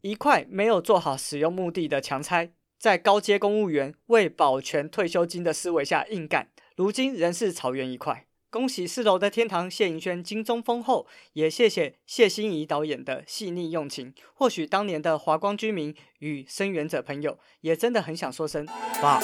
一块没有做好使用目的的强拆，在高阶公务员为保全退休金的思维下硬干，如今仍是草原一块。恭喜四楼的天堂谢盈萱金钟封后，也谢谢谢欣怡导演的细腻用情。或许当年的华光居民与声援者朋友，也真的很想说声哇！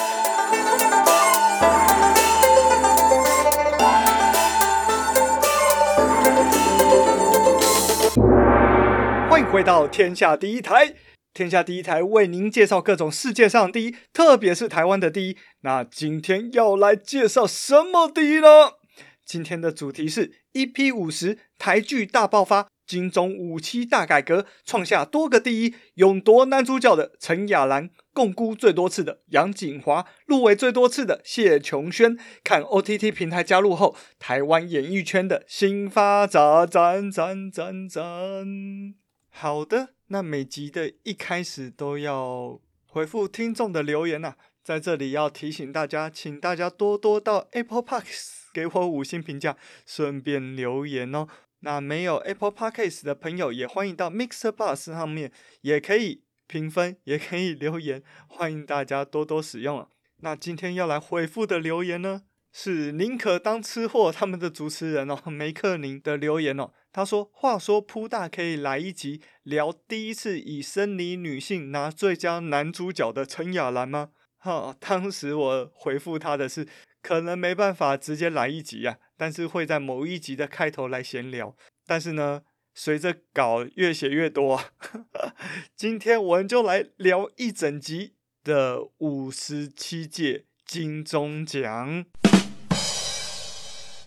欢迎回到天下第一台，天下第一台为您介绍各种世界上第一，特别是台湾的第一。那今天要来介绍什么第一呢？今天的主题是 EP 五十台剧大爆发，金钟五期大改革，创下多个第一，勇夺男主角的陈雅兰，共估最多次的杨谨华，入围最多次的谢琼轩。看 OTT 平台加入后，台湾演艺圈的新发展，展展展展。好的，那每集的一开始都要回复听众的留言呐、啊，在这里要提醒大家，请大家多多到 Apple Podcast 给我五星评价，顺便留言哦。那没有 Apple Podcast 的朋友，也欢迎到 Mixer Bus 上面，也可以评分，也可以留言，欢迎大家多多使用啊。那今天要来回复的留言呢，是宁可当吃货他们的主持人哦，梅克宁的留言哦。他说：“话说扑大可以来一集聊第一次以生理女性拿最佳男主角的陈雅兰吗？”哈，当时我回复他的是，可能没办法直接来一集啊，但是会在某一集的开头来闲聊。但是呢，随着稿越写越多，今天我们就来聊一整集的五十七届金钟奖。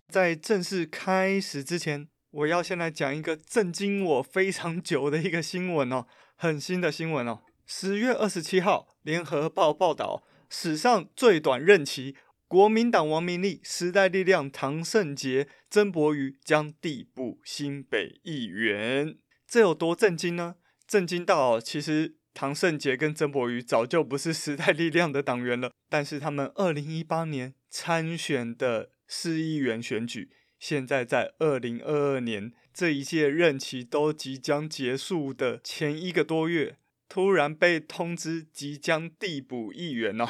在正式开始之前。我要先来讲一个震惊我非常久的一个新闻哦，很新的新闻哦。十月二十七号，联合报报道，史上最短任期，国民党王明利、时代力量唐胜杰、曾博瑜将递补新北议员。这有多震惊呢？震惊到其实唐胜杰跟曾博瑜早就不是时代力量的党员了，但是他们二零一八年参选的市议员选举。现在在二零二二年这一届任期都即将结束的前一个多月，突然被通知即将递补议员哦。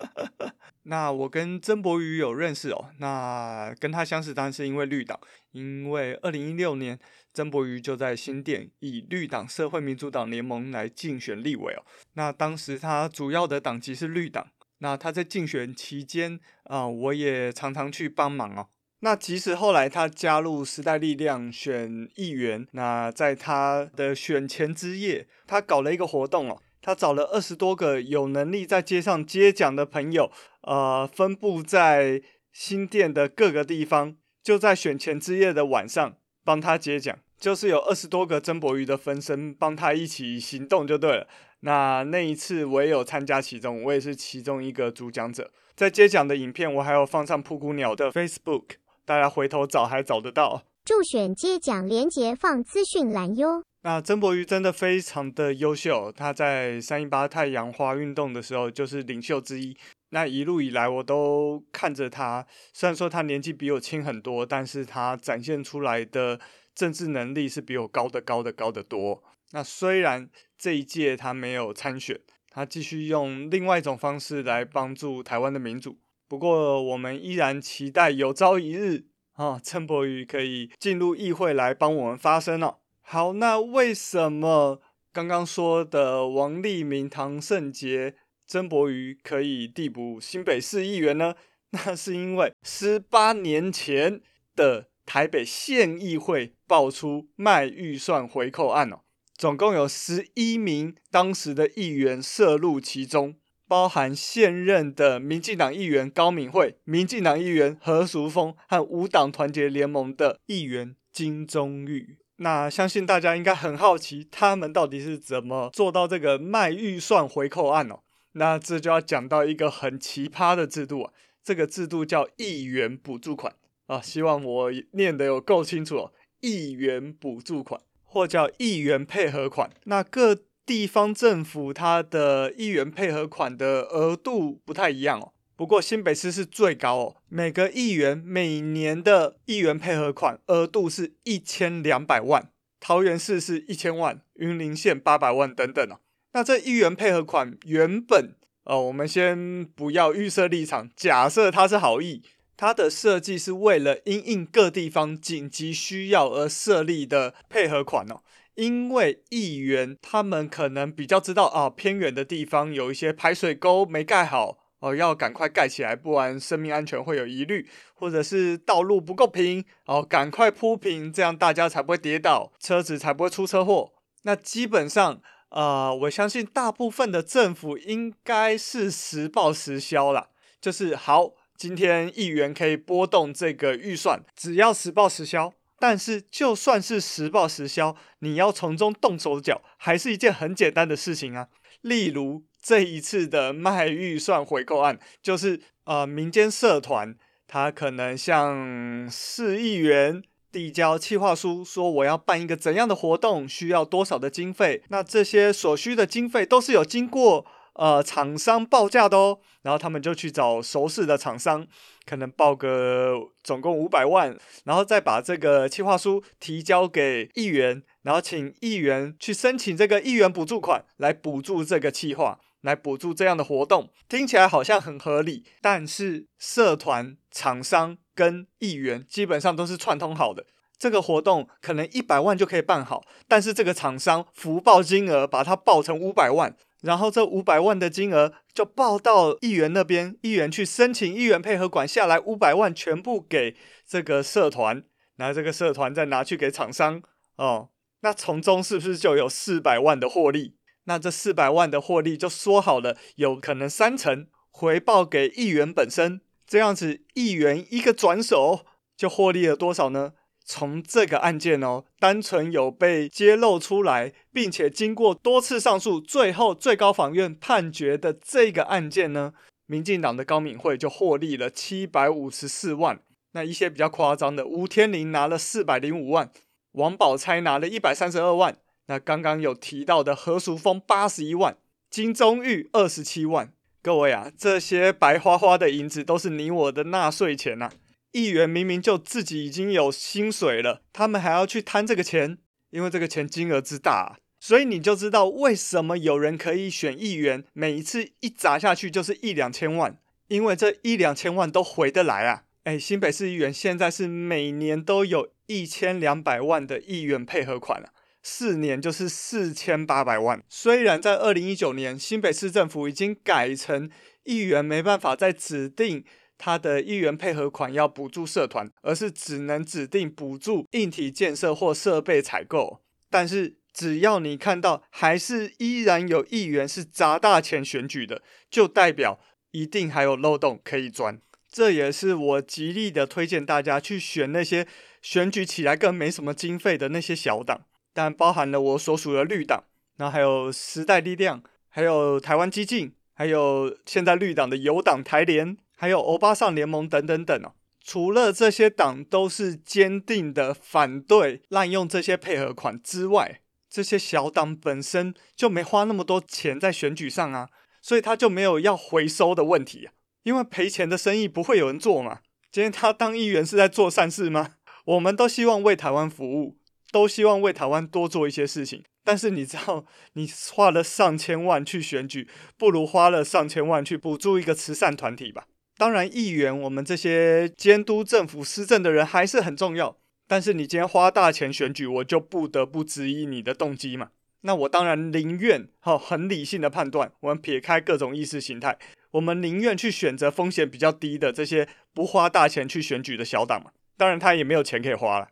那我跟曾博瑜有认识哦，那跟他相识当然是因为绿党，因为二零一六年曾博瑜就在新店以绿党社会民主党联盟来竞选立委哦。那当时他主要的党籍是绿党，那他在竞选期间啊，我也常常去帮忙哦。那即使后来他加入时代力量选议员，那在他的选前之夜，他搞了一个活动哦，他找了二十多个有能力在街上接奖的朋友，呃，分布在新店的各个地方，就在选前之夜的晚上帮他接奖，就是有二十多个曾博瑜的分身帮他一起行动就对了。那那一次我也有参加其中，我也是其中一个主讲者，在接奖的影片我还有放上布谷鸟的 Facebook。大家回头找还找得到，助选接奖连结放资讯栏哟。那曾博瑜真的非常的优秀，他在三一八太阳花运动的时候就是领袖之一。那一路以来我都看着他，虽然说他年纪比我轻很多，但是他展现出来的政治能力是比我高的高的高的多。那虽然这一届他没有参选，他继续用另外一种方式来帮助台湾的民主。不过，我们依然期待有朝一日，啊，曾柏宇可以进入议会来帮我们发声哦。好，那为什么刚刚说的王立明、唐盛杰、曾柏宇可以递补新北市议员呢？那是因为十八年前的台北县议会爆出卖预算回扣案哦，总共有十一名当时的议员涉入其中。包含现任的民进党议员高敏惠、民进党议员何淑峰和无党团结联盟的议员金钟玉。那相信大家应该很好奇，他们到底是怎么做到这个卖预算回扣案哦？那这就要讲到一个很奇葩的制度啊，这个制度叫议员补助款啊，希望我念得有够清楚哦，议员补助款或叫议员配合款。那各地方政府它的议员配合款的额度不太一样哦，不过新北市是最高哦，每个议员每年的议员配合款额度是一千两百万，桃园市是一千万，云林县八百万等等哦。那这议员配合款原本，呃，我们先不要预设立场，假设它是好意，它的设计是为了因应各地方紧急需要而设立的配合款哦。因为议员他们可能比较知道啊，偏远的地方有一些排水沟没盖好哦，要赶快盖起来，不然生命安全会有疑虑，或者是道路不够平哦，赶快铺平，这样大家才不会跌倒，车子才不会出车祸。那基本上，呃，我相信大部分的政府应该是实报实销啦，就是好，今天议员可以拨动这个预算，只要实报实销。但是，就算是实报实销，你要从中动手脚，还是一件很简单的事情啊。例如这一次的卖预算回扣案，就是呃，民间社团他可能向市议员递交企划书，说我要办一个怎样的活动，需要多少的经费，那这些所需的经费都是有经过。呃，厂商报价的哦，然后他们就去找熟识的厂商，可能报个总共五百万，然后再把这个企划书提交给议员，然后请议员去申请这个议员补助款来补助这个企划，来补助这样的活动，听起来好像很合理，但是社团、厂商跟议员基本上都是串通好的，这个活动可能一百万就可以办好，但是这个厂商福报金额把它报成五百万。然后这五百万的金额就报到议员那边，议员去申请议员配合管下来五百万，全部给这个社团，然后这个社团再拿去给厂商哦，那从中是不是就有四百万的获利？那这四百万的获利就说好了，有可能三成回报给议员本身，这样子议员一个转手就获利了多少呢？从这个案件哦，单纯有被揭露出来，并且经过多次上诉，最后最高法院判决的这个案件呢，民进党的高敏慧就获利了七百五十四万。那一些比较夸张的，吴天麟拿了四百零五万，王宝钗拿了一百三十二万。那刚刚有提到的何淑峰八十一万，金钟玉二十七万。各位啊，这些白花花的银子都是你我的纳税钱呐、啊。议员明明就自己已经有薪水了，他们还要去贪这个钱，因为这个钱金额之大，所以你就知道为什么有人可以选议员，每一次一砸下去就是一两千万，因为这一两千万都回得来啊。哎，新北市议员现在是每年都有一千两百万的议员配合款啊，四年就是四千八百万。虽然在二零一九年新北市政府已经改成议员没办法再指定。他的议员配合款要补助社团，而是只能指定补助硬体建设或设备采购。但是只要你看到还是依然有议员是砸大钱选举的，就代表一定还有漏洞可以钻。这也是我极力的推荐大家去选那些选举起来更没什么经费的那些小党，但包含了我所属的绿党，然后还有时代力量，还有台湾激进，还有现在绿党的友党台联。还有欧巴桑联盟等等等哦，除了这些党都是坚定的反对滥用这些配合款之外，这些小党本身就没花那么多钱在选举上啊，所以他就没有要回收的问题啊，因为赔钱的生意不会有人做嘛。今天他当议员是在做善事吗？我们都希望为台湾服务，都希望为台湾多做一些事情。但是你知道，你花了上千万去选举，不如花了上千万去补助一个慈善团体吧。当然，议员我们这些监督政府施政的人还是很重要。但是你今天花大钱选举，我就不得不质疑你的动机嘛。那我当然宁愿哈很理性的判断，我们撇开各种意识形态，我们宁愿去选择风险比较低的这些不花大钱去选举的小党嘛。当然他也没有钱可以花了。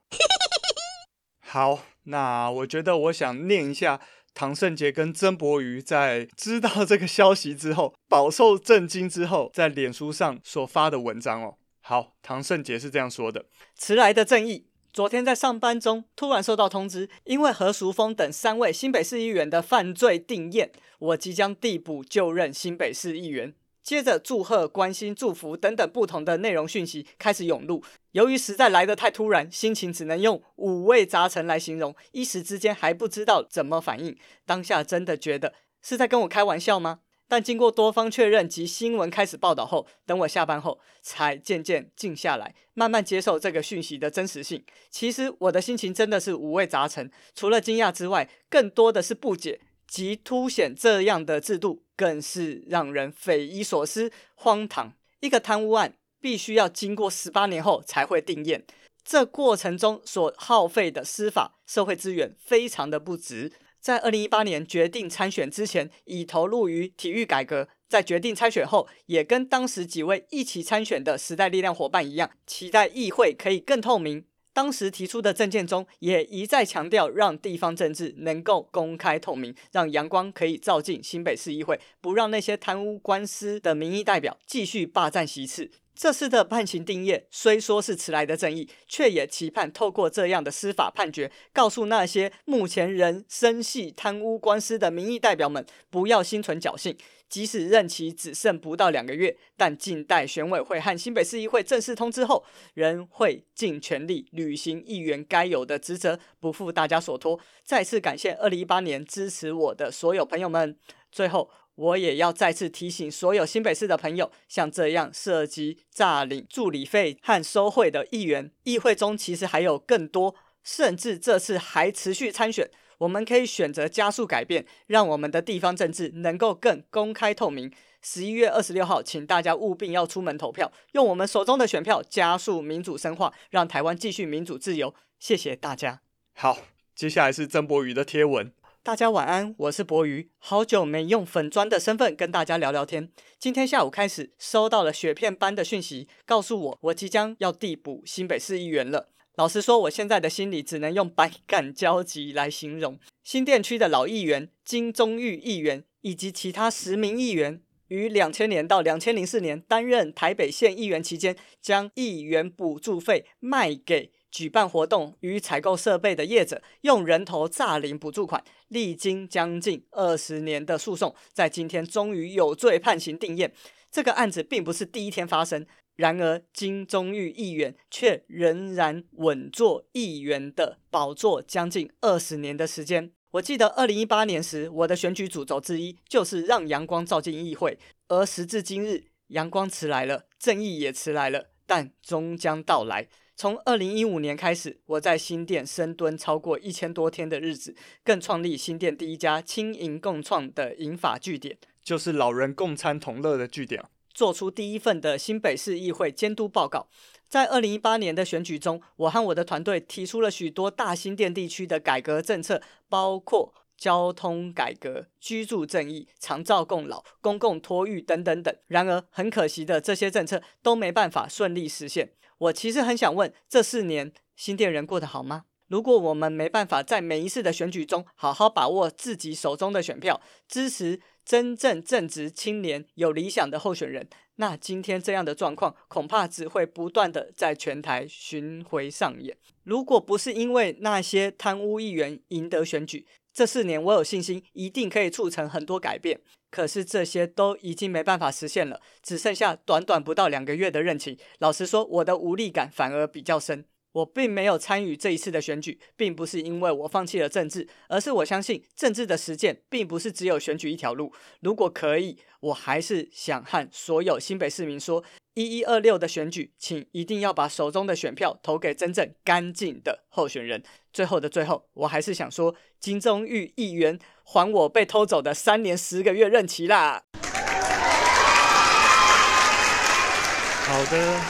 好，那我觉得我想念一下。唐圣杰跟曾博瑜在知道这个消息之后，饱受震惊之后，在脸书上所发的文章哦。好，唐圣杰是这样说的：迟来的正义，昨天在上班中突然收到通知，因为何淑峰等三位新北市议员的犯罪定验，我即将递补就任新北市议员。接着祝贺、关心、祝福等等不同的内容讯息开始涌入。由于实在来得太突然，心情只能用五味杂陈来形容，一时之间还不知道怎么反应。当下真的觉得是在跟我开玩笑吗？但经过多方确认及新闻开始报道后，等我下班后，才渐渐静下来，慢慢接受这个讯息的真实性。其实我的心情真的是五味杂陈，除了惊讶之外，更多的是不解。即凸显这样的制度，更是让人匪夷所思、荒唐。一个贪污案必须要经过十八年后才会定谳，这过程中所耗费的司法、社会资源非常的不值。在二零一八年决定参选之前，已投入于体育改革；在决定参选后，也跟当时几位一起参选的时代力量伙伴一样，期待议会可以更透明。当时提出的政见中，也一再强调让地方政治能够公开透明，让阳光可以照进新北市议会，不让那些贪污官司的民意代表继续霸占席次。这次的判刑定谳虽说是迟来的正义，却也期盼透过这样的司法判决，告诉那些目前仍深系贪污官司的民意代表们，不要心存侥幸。即使任期只剩不到两个月，但静待选委会和新北市议会正式通知后，仍会尽全力履行议员该有的职责，不负大家所托。再次感谢二零一八年支持我的所有朋友们。最后，我也要再次提醒所有新北市的朋友，像这样涉及诈领助理费和收贿的议员，议会中其实还有更多，甚至这次还持续参选。我们可以选择加速改变，让我们的地方政治能够更公开透明。十一月二十六号，请大家务必要出门投票，用我们手中的选票加速民主深化，让台湾继续民主自由。谢谢大家。好，接下来是曾博宇的贴文。大家晚安，我是博瑜，好久没用粉砖的身份跟大家聊聊天。今天下午开始收到了雪片般的讯息，告诉我我即将要递补新北市议员了。老实说，我现在的心里只能用百感交集来形容。新店区的老议员金钟玉议员以及其他十名议员，于两千年到两千零四年担任台北县议员期间，将议员补助费卖给举办活动与采购设备的业者，用人头诈领补助款，历经将近二十年的诉讼，在今天终于有罪判刑定谳。这个案子并不是第一天发生。然而，金宗玉议员却仍然稳坐议员的宝座将近二十年的时间。我记得二零一八年时，我的选举主轴之一就是让阳光照进议会。而时至今日，阳光迟来了，正义也迟来了，但终将到来。从二零一五年开始，我在新店深蹲超过一千多天的日子，更创立新店第一家轻盈共创的银法据点，就是老人共餐同乐的据点。做出第一份的新北市议会监督报告。在二零一八年的选举中，我和我的团队提出了许多大新店地区的改革政策，包括交通改革、居住正义、长照共老、公共托育等等等。然而，很可惜的，这些政策都没办法顺利实现。我其实很想问，这四年新店人过得好吗？如果我们没办法在每一次的选举中好好把握自己手中的选票，支持。真正正直、清廉、有理想的候选人，那今天这样的状况恐怕只会不断的在全台巡回上演。如果不是因为那些贪污议员赢得选举，这四年我有信心一定可以促成很多改变。可是这些都已经没办法实现了，只剩下短短不到两个月的任期。老实说，我的无力感反而比较深。我并没有参与这一次的选举，并不是因为我放弃了政治，而是我相信政治的实践并不是只有选举一条路。如果可以，我还是想和所有新北市民说：一一二六的选举，请一定要把手中的选票投给真正干净的候选人。最后的最后，我还是想说，金钟玉议员还我被偷走的三年十个月任期啦！好的，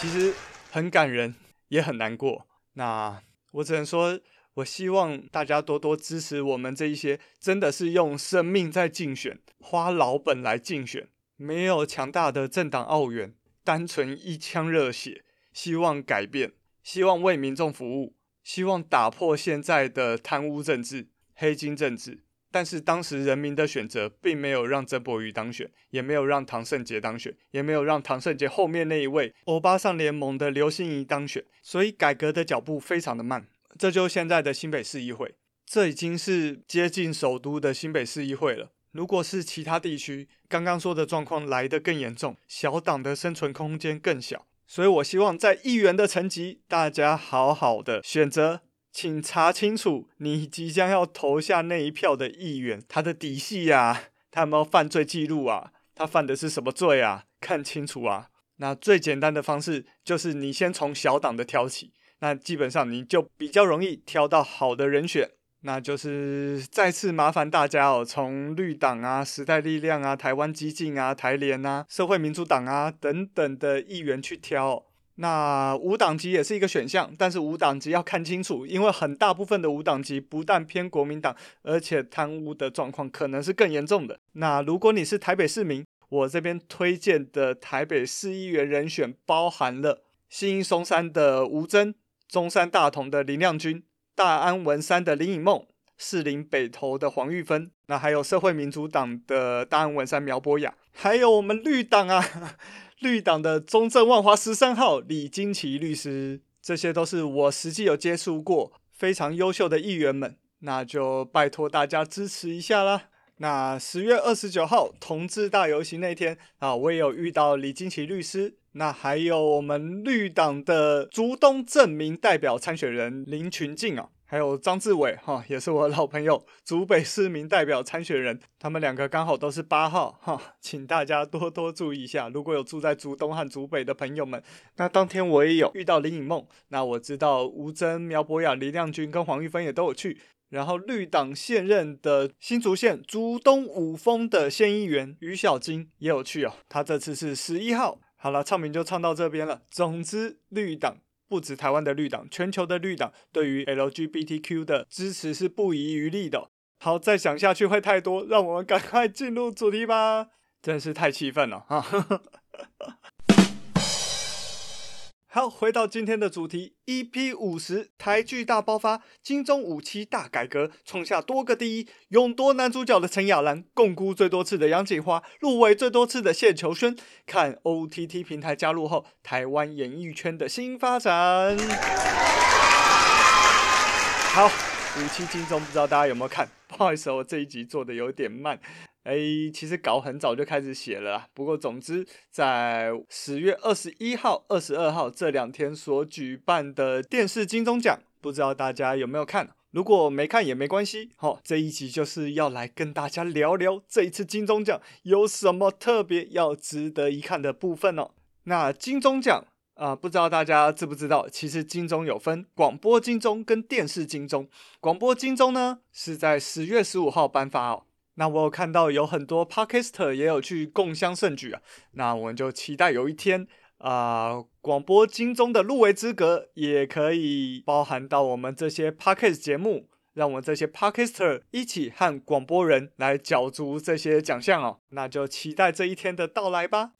其实很感人。也很难过，那我只能说，我希望大家多多支持我们这一些真的是用生命在竞选，花老本来竞选，没有强大的政党奥援，单纯一腔热血，希望改变，希望为民众服务，希望打破现在的贪污政治、黑金政治。但是当时人民的选择并没有让曾博瑜当选，也没有让唐胜杰当选，也没有让唐胜杰后面那一位欧巴桑联盟的刘心怡当选，所以改革的脚步非常的慢。这就是现在的新北市议会，这已经是接近首都的新北市议会了。如果是其他地区，刚刚说的状况来得更严重，小党的生存空间更小。所以我希望在议员的层级，大家好好的选择。请查清楚，你即将要投下那一票的议员，他的底细呀、他有没有犯罪记录啊？他犯的是什么罪啊？看清楚啊！那最简单的方式就是你先从小党的挑起，那基本上你就比较容易挑到好的人选。那就是再次麻烦大家哦，从绿党啊、时代力量啊、台湾基进啊、台联啊、社会民主党啊等等的议员去挑。那无党籍也是一个选项，但是无党籍要看清楚，因为很大部分的无党籍不但偏国民党，而且贪污的状况可能是更严重的。那如果你是台北市民，我这边推荐的台北市议员人选包含了新松山的吴峥、中山大同的林亮君。大安文山的林颖梦，士林北投的黄玉芬，那还有社会民主党的大安文山苗博雅，还有我们绿党啊，绿党的中正万华十三号李金奇律师，这些都是我实际有接触过非常优秀的议员们，那就拜托大家支持一下啦。那十月二十九号同志大游行那天啊，我也有遇到李金奇律师。那还有我们绿党的竹东正民代表参选人林群静啊，还有张志伟哈，也是我老朋友，竹北市民代表参选人，他们两个刚好都是八号哈，请大家多多注意一下。如果有住在竹东和竹北的朋友们，那当天我也有遇到林颖梦，那我知道吴峥、苗博雅、李亮君跟黄玉芬也都有去，然后绿党现任的新竹县竹东五峰的县议员于小金也有去哦，他这次是十一号。好了，唱名就唱到这边了。总之，绿党不止台湾的绿党，全球的绿党对于 LGBTQ 的支持是不遗余力的。好，再想下去会太多，让我们赶快进入主题吧。真是太气愤了哈。好，回到今天的主题，EP 五十台剧大爆发，金钟五期大改革，创下多个第一，勇夺男主角的陈亚兰，摃龟最多次的杨谨华，入围最多次的谢球轩，看 OTT 平台加入后，台湾演艺圈的新发展。好，五期金钟，不知道大家有没有看？不好意思，我这一集做的有点慢。哎，其实稿很早就开始写了，不过总之，在十月二十一号、二十二号这两天所举办的电视金钟奖，不知道大家有没有看？如果没看也没关系，好、哦，这一集就是要来跟大家聊聊这一次金钟奖有什么特别要值得一看的部分哦。那金钟奖啊、不知道大家知不知道？其实金钟有分广播金钟跟电视金钟，广播金钟呢是在十月十五号颁发哦。那我有看到有很多 Podcaster 也有去共襄盛举啊，那我们就期待有一天啊，广播金钟的入围资格也可以包含到我们这些 Podcast 节目，让我们这些 Podcaster 一起和广播人来角逐这些奖项哦，那就期待这一天的到来吧。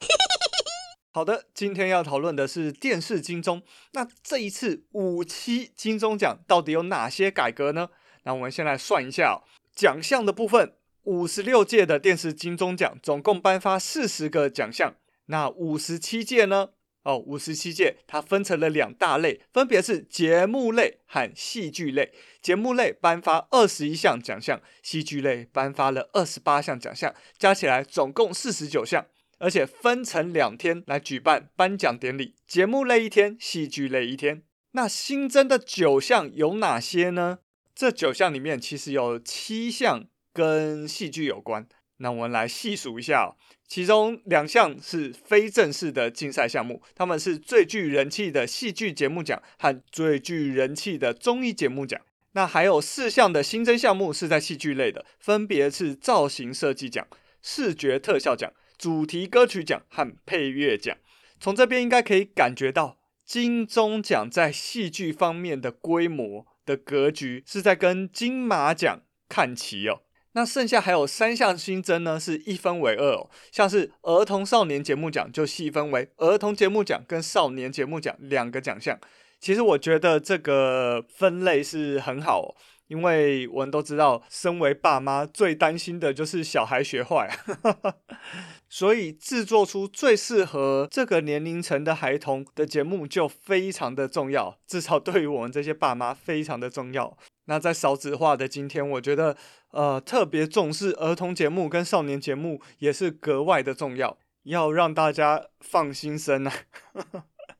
好的，今天要讨论的是电视金钟，那这一次五期金钟奖到底有哪些改革呢？那我们先来算一下，奖项的部分。五十六届的电视金钟奖总共颁发四十个奖项，那五十七届呢？哦，五十七届它分成了两大类，分别是节目类和戏剧类。节目类颁发二十一项奖项，戏剧类颁发了二十八项奖项，加起来总共四十九项，而且分成两天来举办颁奖典礼，节目类一天，戏剧类一天。那新增的九项有哪些呢？这九项里面其实有七项。跟戏剧有关，那我们来细数一下哦。其中两项是非正式的竞赛项目，他们是最具人气的戏剧节目奖和最具人气的综艺节目奖。那还有四项的新增项目是在戏剧类的，分别是造型设计奖、视觉特效奖、主题歌曲奖和配乐奖。从这边应该可以感觉到，金钟奖在戏剧方面的规模的格局是在跟金马奖看齐哦。那剩下还有三项新增呢，是一分为二哦，像是儿童少年节目奖就细分为儿童节目奖跟少年节目奖两个奖项。其实我觉得这个分类是很好，因为我们都知道，身为爸妈最担心的就是小孩学坏，所以制作出最适合这个年龄层的孩童的节目就非常的重要，至少对于我们这些爸妈非常的重要。那在少子化的今天，我觉得，呃，特别重视儿童节目跟少年节目也是格外的重要，要让大家放心生啊。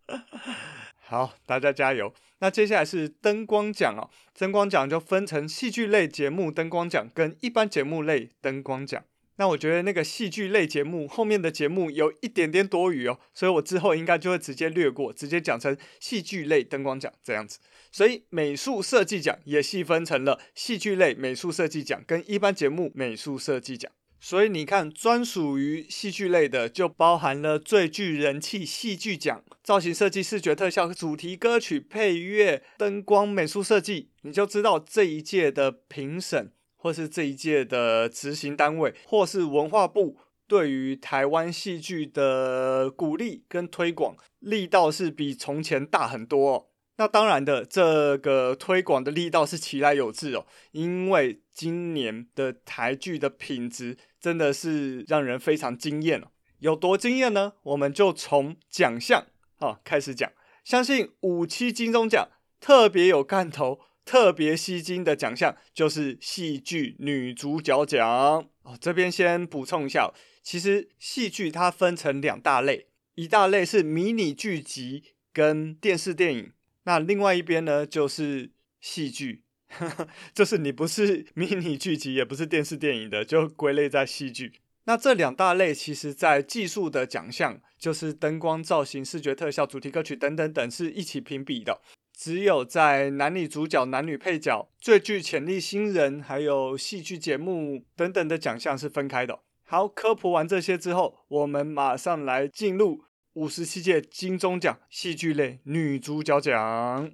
好，大家加油。那接下来是灯光奖哦，灯光奖就分成戏剧类节目灯光奖跟一般节目类灯光奖。那我觉得那个戏剧类节目后面的节目有一点点多余哦，所以我之后应该就会直接略过，直接讲成戏剧类灯光奖这样子。所以美术设计奖也细分成了戏剧类美术设计奖跟一般节目美术设计奖。所以你看，专属于戏剧类的就包含了最具人气戏剧奖、造型设计、视觉特效、主题歌曲、配乐、灯光、美术设计，你就知道这一届的评审。或是这一届的执行单位，或是文化部对于台湾戏剧的鼓励跟推广力道是比从前大很多。那当然的，这个推广的力道是其来有致哦，因为今年的台剧的品质真的是让人非常惊艳哦。有多惊艳呢？我们就从奖项啊开始讲。相信五七金钟奖特别有看头。特别吸睛的奖项就是戏剧女主角奖哦。这边先补充一下，其实戏剧它分成两大类，一大类是迷你剧集跟电视电影，那另外一边呢就是戏剧，就是你不是 迷你剧集也不是电视电影的，就归类在戏剧。那这两大类其实在技术的奖项，就是灯光、造型、视觉特效、主题歌曲等等等，是一起评比的。只有在男女主角、男女配角、最具潜力新人，还有戏剧节目等等的奖项是分开的。好，科普完这些之后，我们马上来进入五十七届金钟奖戏剧类女主角奖。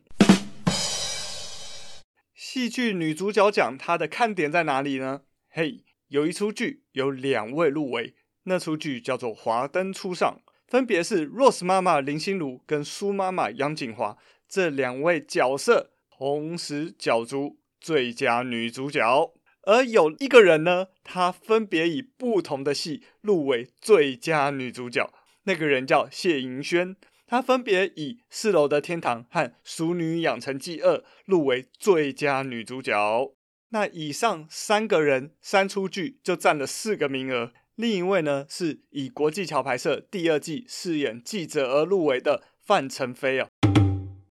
戏剧女主角奖它的看点在哪里呢？嘿，有一出剧有两位入围，那出剧叫做《华灯初上》，分别是 Rose 妈妈林心如跟苏妈妈杨谨华。这两位角色同时角逐最佳女主角，而有一个人呢，她分别以不同的戏入围最佳女主角。那个人叫谢盈萱，她分别以《四楼的天堂》和《淑女养成记二》入围最佳女主角。那以上三个人三出剧就占了四个名额。另一位呢，是以国际桥牌社第二季饰演记者而入围的范丞丞啊。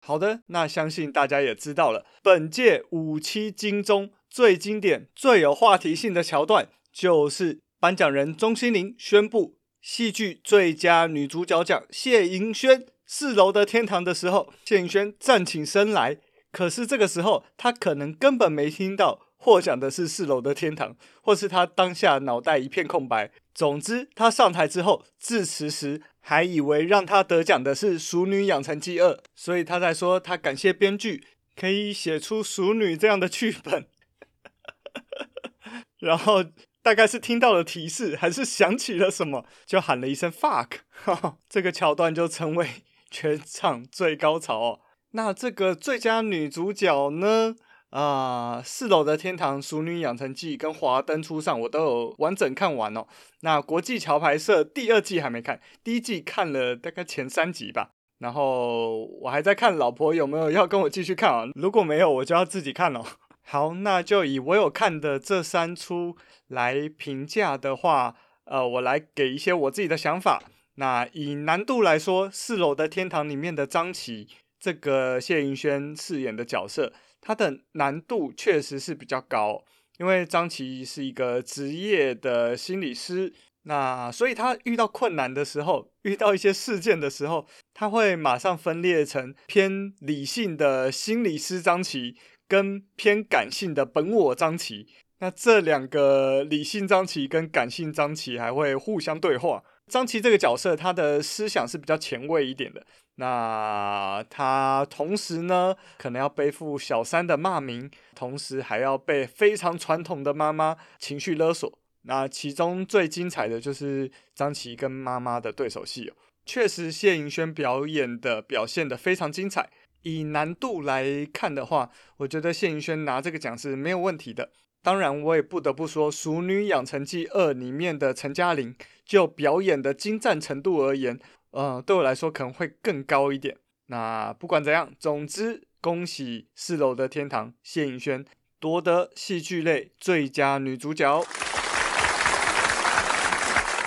好的，那相信大家也知道了，本届五七金钟最经典、最有话题性的桥段，就是颁奖人钟欣凌宣布戏剧最佳女主角奖谢盈萱四楼的天堂的时候，谢盈萱站起身来，可是这个时候她可能根本没听到。获奖的是四楼的天堂，或是他当下脑袋一片空白。总之，他上台之后致辞时，还以为让他得奖的是《淑女养成记二》，所以他在说他感谢编剧可以写出《淑女》这样的剧本。然后大概是听到了提示，还是想起了什么，就喊了一声 “fuck”，这个桥段就成为全场最高潮哦。那这个最佳女主角呢？啊，四楼的天堂、淑女养成记跟华灯初上，我都有完整看完哦。那国际桥牌社第二季还没看，第一季看了大概前三集吧。然后我还在看老婆有没有要跟我继续看啊？如果没有，我就要自己看了。好，那就以我有看的这三出来评价的话，呃，我来给一些我自己的想法。那以难度来说，四楼的天堂里面的张琪，这个谢盈萱饰演的角色。他的难度确实是比较高，因为张琪是一个职业的心理师，那所以他遇到困难的时候，遇到一些事件的时候，他会马上分裂成偏理性的心理师张琪跟偏感性的本我张琪。那这两个理性张琪跟感性张琪还会互相对话。张琪这个角色，他的思想是比较前卫一点的。那他同时呢，可能要背负小三的骂名，同时还要被非常传统的妈妈情绪勒索。那其中最精彩的就是张琪跟妈妈的对手戏哦，确实谢盈萱表演的表现得非常精彩。以难度来看的话，我觉得谢盈萱拿这个奖是没有问题的。当然，我也不得不说，《淑女养成记二》里面的陈嘉玲，就表演的精湛程度而言。呃，对我来说可能会更高一点。那不管怎样，总之恭喜四楼的天堂谢盈萱夺得戏剧类最佳女主角。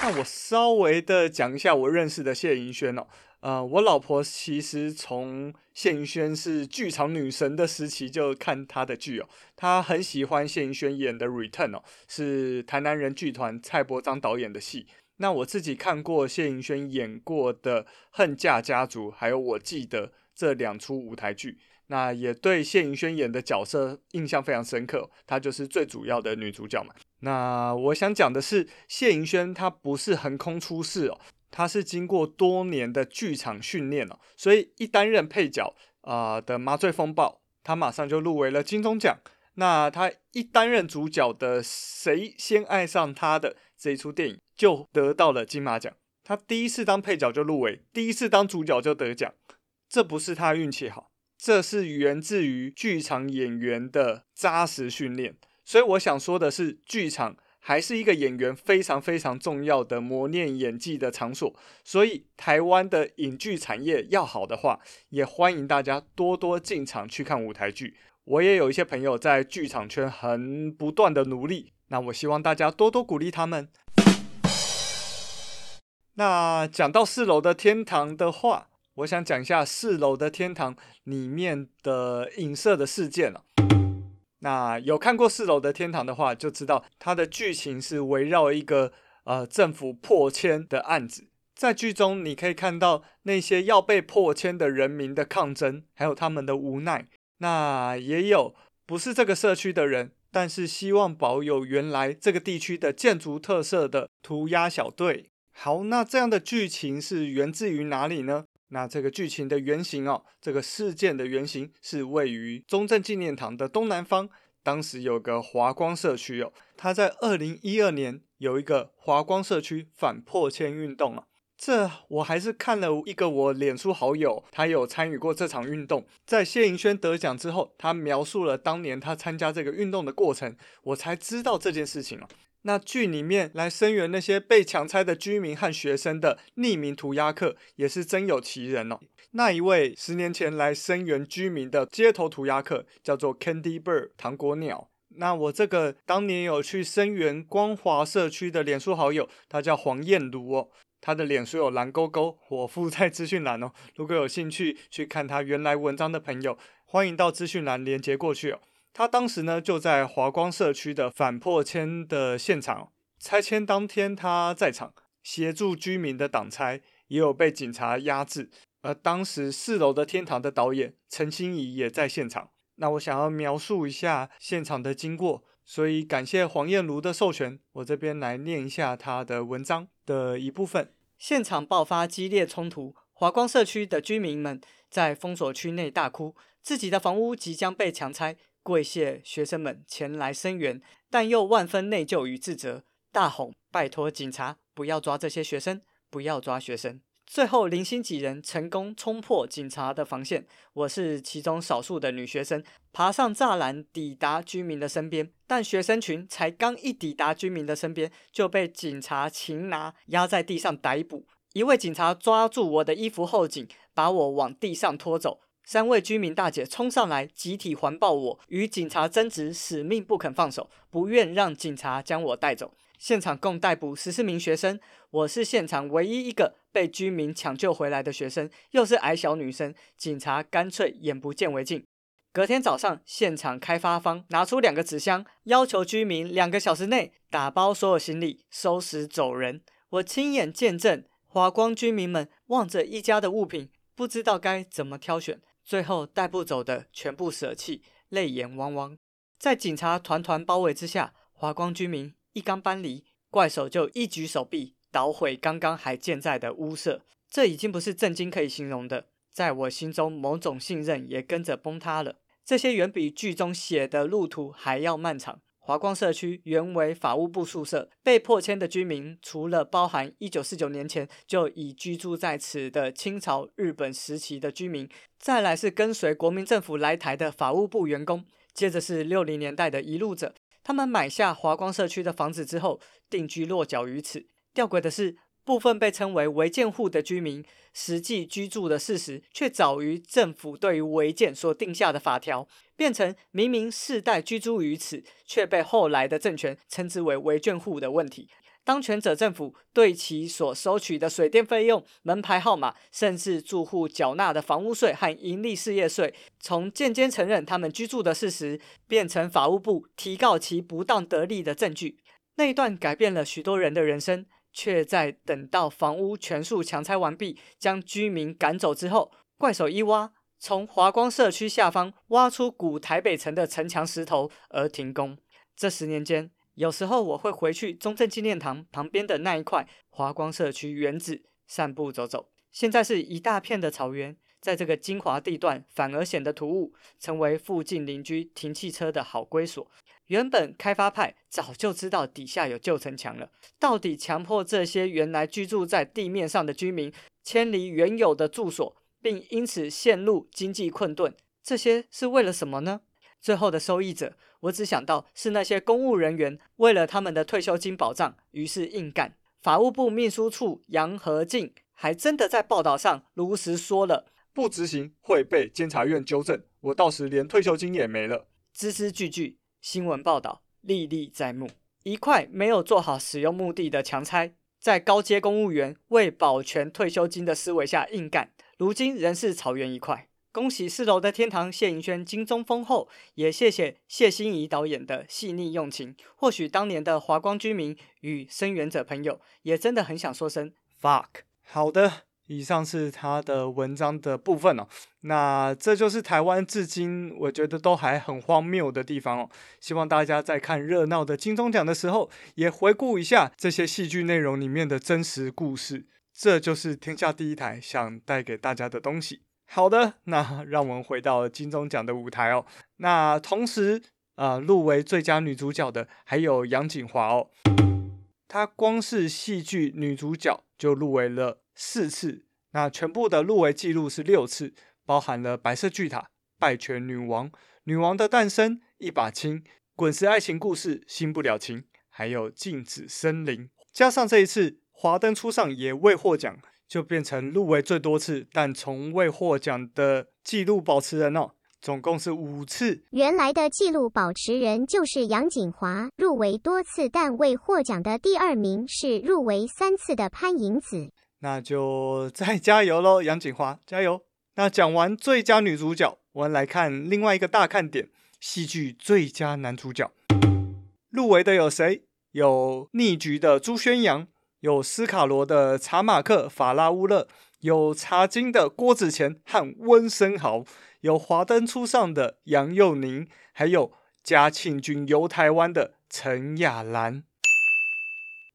那我稍微的讲一下我认识的谢盈萱哦。呃，我老婆其实从谢盈萱是剧场女神的时期就看她的剧哦，她很喜欢谢盈萱演的《Return》哦，是台南人剧团蔡伯章导演的戏。那我自己看过谢盈萱演过的《恨嫁家族》，还有我记得这两出舞台剧，那也对谢盈萱演的角色印象非常深刻，她就是最主要的女主角嘛。那我想讲的是，谢盈萱她不是横空出世哦。他是经过多年的剧场训练了，所以一担任配角啊、的《麻醉风暴》，他马上就入围了金钟奖。那他一担任主角的《谁先爱上他的》这一出电影，就得到了金马奖。他第一次当配角就入围，第一次当主角就得奖，这不是他运气好，这是源自于剧场演员的扎实训练。所以我想说的是，剧场。还是一个演员非常非常重要的磨练演技的场所，所以台湾的影剧产业要好的话，也欢迎大家多多进场去看舞台剧。我也有一些朋友在剧场圈很不断的努力，那我希望大家多多鼓励他们。那讲到四楼的天堂的话，我想讲一下四楼的天堂里面的影射的事件了。那有看过《四楼的天堂》的话，就知道它的剧情是围绕一个呃政府破迁的案子。在剧中，你可以看到那些要被破迁的人民的抗争，还有他们的无奈。那也有不是这个社区的人，但是希望保有原来这个地区的建筑特色的涂鸦小队。好，那这样的剧情是源自于哪里呢？那这个剧情的原型哦，这个事件的原型是位于中正纪念堂的东南方，当时有个华光社区哦，他在二零一二年有一个华光社区反破迁运动啊。这我还是看了一个我脸书好友，他有参与过这场运动，在谢盈萱得奖之后，他描述了当年他参加这个运动的过程，我才知道这件事情啊。那剧里面来声援那些被强拆的居民和学生的匿名涂鸦客也是真有其人哦。那一位十年前来声援居民的街头涂鸦客叫做 Candy Bird 糖果鸟。那我这个当年有去声援光华社区的脸书好友，他叫黄燕如哦，他的脸书有蓝勾勾，我附在资讯栏哦。如果有兴趣去看他原来文章的朋友，欢迎到资讯栏连接过去哦。他当时呢就在华光社区的反破迁的现场，拆迁当天他在场协助居民的挡拆，也有被警察压制。而当时四楼的天堂的导演陈心怡也在现场。那我想要描述一下现场的经过，所以感谢黄燕如的授权，我这边来念一下他的文章的一部分。现场爆发激烈冲突，华光社区的居民们在封锁区内大哭，自己的房屋即将被强拆。跪谢学生们前来声援，但又万分内疚与自责，大吼：“拜托警察不要抓这些学生，不要抓学生！”最后零星几人成功冲破警察的防线，我是其中少数的女学生，爬上栅栏抵达居民的身边，但学生群才刚一抵达居民的身边，就被警察擒拿压在地上逮捕。一位警察抓住我的衣服后颈，把我往地上拖走。三位居民大姐冲上来，集体环抱我，与警察争执，死命不肯放手，不愿让警察将我带走。现场共逮捕十四名学生，我是现场唯一一个被居民抢救回来的学生，又是矮小女生，警察干脆眼不见为净。隔天早上，现场开发方拿出两个纸箱，要求居民两个小时内打包所有行李，收拾走人。我亲眼见证华光居民们望着一家的物品，不知道该怎么挑选。最后带不走的全部舍弃，泪眼汪汪。在警察团团包围之下，华光居民一刚搬离，怪手就一举手臂捣毁刚刚还健在的屋舍。这已经不是震惊可以形容的，在我心中某种信任也跟着崩塌了。这些远比剧中写的路途还要漫长。华光社区原为法务部宿舍，被迫迁的居民除了包含一九四九年前就已居住在此的清朝、日本时期的居民，再来是跟随国民政府来台的法务部员工，接着是六零年代的移入者。他们买下华光社区的房子之后，定居落脚于此。吊诡的是，部分被称为违建户的居民，实际居住的事实却早于政府对于违建所定下的法条，变成明明世代居住于此，却被后来的政权称之为违建户的问题。当权者政府对其所收取的水电费用、门牌号码，甚至住户缴纳的房屋税和营利事业税，从间接承认他们居住的事实，变成法务部提告其不当得利的证据。那一段改变了许多人的人生，却在等到房屋全数强拆完毕，将居民赶走之后，怪手一挖，从华光社区下方挖出古台北城的城墙石头而停工。这十年间，有时候我会回去中正纪念堂旁边的那一块华光社区原址散步走走。现在是一大片的草原，在这个精华地段反而显得突兀，成为附近邻居停汽车的好归所。原本开发派早就知道底下有旧城墙了，到底强迫这些原来居住在地面上的居民迁离原有的住所，并因此陷入经济困顿，这些是为了什么呢？最后的受益者，我只想到是那些公务人员为了他们的退休金保障，于是硬干。法务部秘书处杨和进还真的在报道上如实说了：“不执行会被监察院纠正，我到时连退休金也没了。”字字句句新闻报道历历在目。一块没有做好使用目的的强拆，在高阶公务员为保全退休金的思维下硬干，如今仍是草原一块。恭喜四楼的天堂谢盈萱金钟封后，也谢谢谢欣怡导演的细腻用情。或许当年的华光居民与声援者朋友也真的很想说声 fuck。好的，以上是他的文章的部分哦。那这就是台湾至今我觉得都还很荒谬的地方哦。希望大家在看热闹的金钟奖的时候，也回顾一下这些戏剧内容里面的真实故事。这就是天下第一台想带给大家的东西。好的，那让我们回到金钟奖的舞台哦。那同时，呃，入围最佳女主角的还有杨谨华哦。她光是戏剧女主角就入围了四次，那全部的入围记录是六次，包含了《白色巨塔》、《败犬女王》、《女王的诞生》、《一把青》、《滚石爱情故事》、《新不了情》，还有《静止森林》。加上这一次《华灯初上》也未获奖。就变成入围最多次但从未获奖的纪录保持人哦，总共是五次。原来的纪录保持人就是杨谨华，入围多次但未获奖的第二名是入围三次的潘迎紫。那就 再加油喽，杨谨华，加油！那讲完最佳女主角，我们来看另外一个大看点——戏剧最佳男主角。入围的有谁？有逆局的朱轩洋。有斯卡罗的查马克法拉乌勒，有茶金的郭子乾和温昇豪，有华灯初上的杨佑宁，还有嘉庆君游台湾的陈雅兰。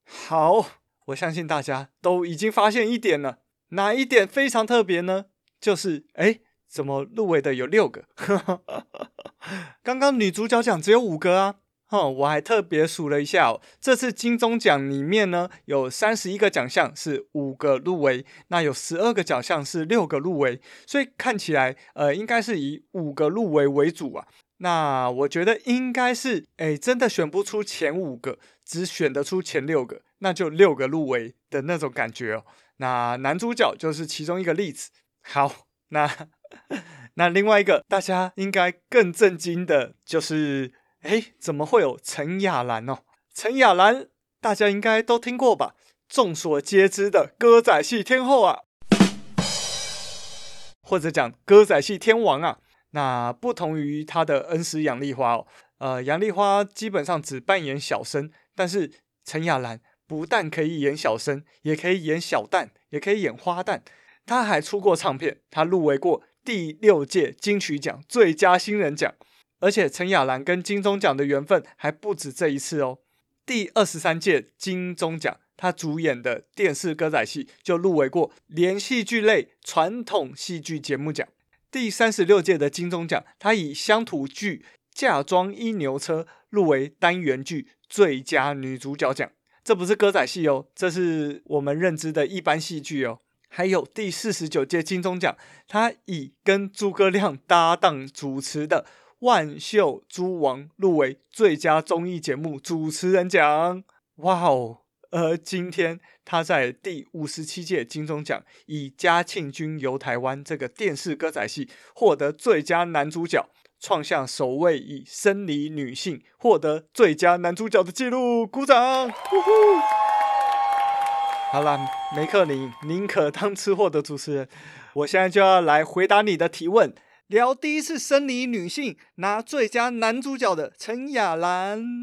好，我相信大家都已经发现一点了，哪一点非常特别呢？就是哎，怎么入围的有六个？刚刚女主角奖只有五个啊。哦，我还特别数了一下哦，这次金钟奖里面呢，有三十一个奖项是五个入围，那有十二个奖项是六个入围，所以看起来呃，应该是以五个入围为主啊。那我觉得应该是，哎，真的选不出前五个，只选得出前六个，那就六个入围的那种感觉哦。那男主角就是其中一个例子。好，那那另外一个大家应该更震惊的就是。哎，怎么会有陈雅兰哦？陈雅兰，大家应该都听过吧？众所皆知的歌仔戏天后啊，或者讲歌仔戏天王啊。那不同于他的恩师杨丽花哦，呃，杨丽花基本上只扮演小生，但是陈亚兰不但可以演小生，也可以演小旦，也可以演花旦。他还出过唱片，他入围过第六届金曲奖最佳新人奖。而且陈亚兰跟金钟奖的缘分还不止这一次哦。第二十三届金钟奖，他主演的电视歌仔戏就入围过连续剧类传统戏剧节目奖。第三十六届的金钟奖，他以乡土剧《嫁妆一牛车》入围单元剧最佳女主角奖。这不是歌仔戏哦，这是我们认知的一般戏剧哦。还有第四十九届金钟奖，他以跟诸葛亮搭档主持的。万秀诸王入围最佳综艺节目主持人奖，哇哦！而今天他在第五十七届金钟奖以《嘉庆君游台湾》这个电视歌仔戏获得最佳男主角，创下首位以生理女性获得最佳男主角的纪录。鼓掌！呼呼。好了，梅克林宁可当吃货的主持人，我现在就要来回答你的提问。聊第一次生理女性拿最佳男主角的陈雅兰，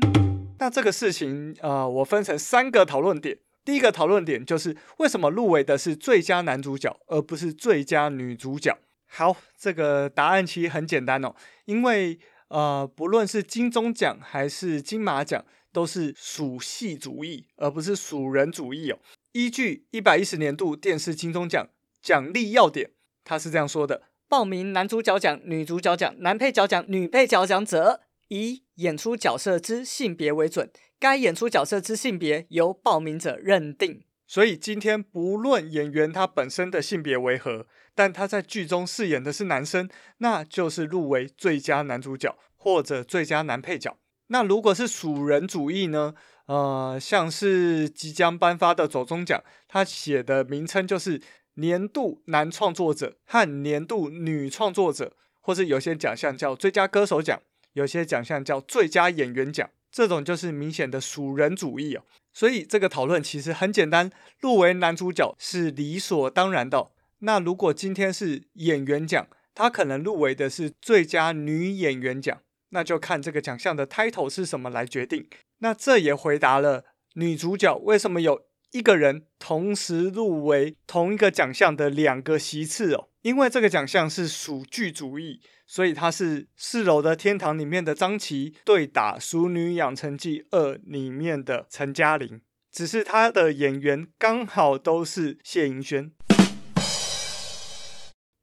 那这个事情，呃，我分成三个讨论点。第一个讨论点就是为什么入围的是最佳男主角，而不是最佳女主角？好，这个答案其实很简单哦，因为呃，不论是金钟奖还是金马奖，都是属系主义，而不是属人主义哦。依据一百一十年度电视金钟奖奖励要点，他是这样说的。报名男主角奖、女主角奖、男配角奖、女配角奖者，一演出角色之性别为准。该演出角色之性别由报名者认定。所以今天不论演员他本身的性别为何，但他在剧中饰演的是男生，那就是入围最佳男主角或者最佳男配角。那如果是属人主义呢？呃，像是即将颁发的走钟奖，他写的名称就是。年度男创作者和年度女创作者，或是有些奖项叫最佳歌手奖，有些奖项叫最佳演员奖，这种就是明显的属人主义哦。所以这个讨论其实很简单，入围男主角是理所当然的。那如果今天是演员奖，他可能入围的是最佳女演员奖，那就看这个奖项的 title 是什么来决定。那这也回答了女主角为什么有。一个人同时入围同一个奖项的两个席次哦，因为这个奖项是属剧主义，所以他是四楼的天堂里面的张琪对打《熟女养成记二》里面的陈嘉玲，只是他的演员刚好都是谢盈萱。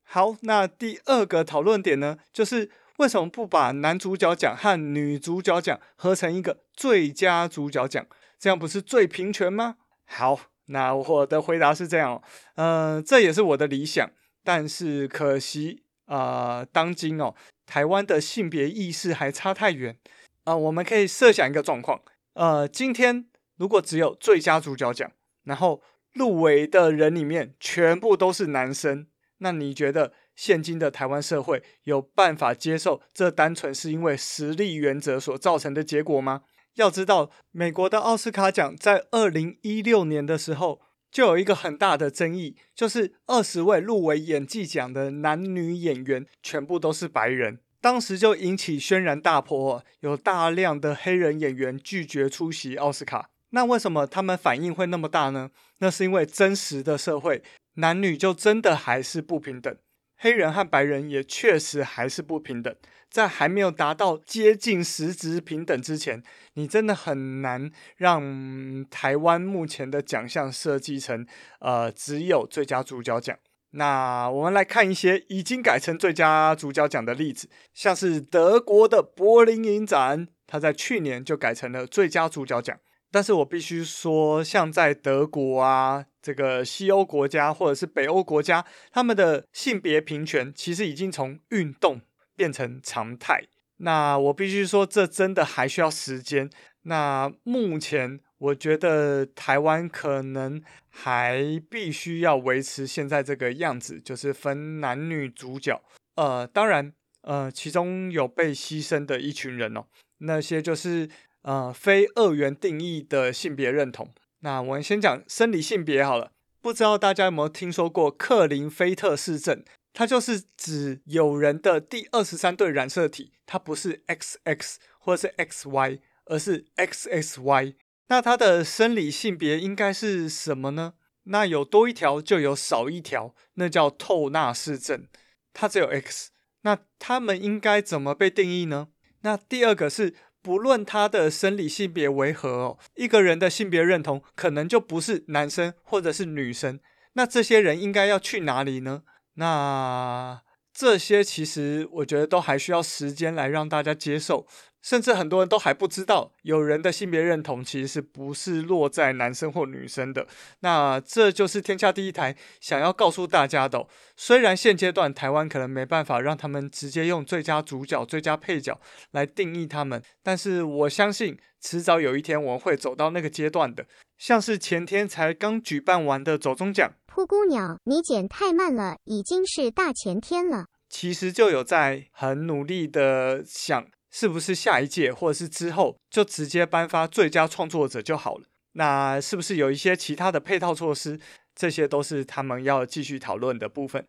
好，那第二个讨论点呢，就是为什么不把男主角奖和女主角奖合成一个最佳主角奖？这样不是最平权吗？好，那我的回答是这样，嗯、呃，这也是我的理想，但是可惜啊、当今哦，台湾的性别意识还差太远啊、我们可以设想一个状况，呃，今天如果只有最佳主角奖，然后入围的人里面全部都是男生，那你觉得现今的台湾社会有办法接受这单纯是因为实力原则所造成的结果吗？要知道，美国的奥斯卡奖在二零一六年的时候就有一个很大的争议，就是二十位入围演技奖的男女演员全部都是白人，当时就引起轩然大波，有大量的黑人演员拒绝出席奥斯卡。那为什么他们反应会那么大呢？那是因为真实的社会，男女就真的还是不平等，黑人和白人也确实还是不平等。在还没有达到接近实质平等之前，你真的很难让台湾目前的奖项设计成呃只有最佳主角奖。那我们来看一些已经改成最佳主角奖的例子，像是德国的柏林影展，它在去年就改成了最佳主角奖。但是我必须说，像在德国啊，这个西欧国家或者是北欧国家，他们的性别平权其实已经从运动。变成常态，那我必须说，这真的还需要时间。那目前我觉得台湾可能还必须要维持现在这个样子，就是分男女主角。呃，当然，呃，其中有被牺牲的一群人哦，那些就是呃非二元定义的性别认同。那我们先讲生理性别好了，不知道大家有没有听说过克林菲特氏症？它就是指有人的第二十三对染色体，它不是 XX 或者是 XY，而是 XXY。那它的生理性别应该是什么呢？那有多一条就有少一条，那叫透纳氏症。它只有 X，那他们应该怎么被定义呢？那第二个是，不论他的生理性别为何哦，一个人的性别认同可能就不是男生或者是女生。那这些人应该要去哪里呢？那这些其实我觉得都还需要时间来让大家接受。甚至很多人都还不知道，有人的性别认同其实是不是落在男生或女生的。那这就是天下第一台想要告诉大家的。虽然现阶段台湾可能没办法让他们直接用最佳主角、最佳配角来定义他们，但是我相信迟早有一天我们会走到那个阶段的。像是前天才刚举办完的走钟奖，噗咕鸟，你剪太慢了，已经是大前天了。其实就有在很努力的想。是不是下一届或者是之后就直接颁发最佳创作者就好了？那是不是有一些其他的配套措施？这些都是他们要继续讨论的部分。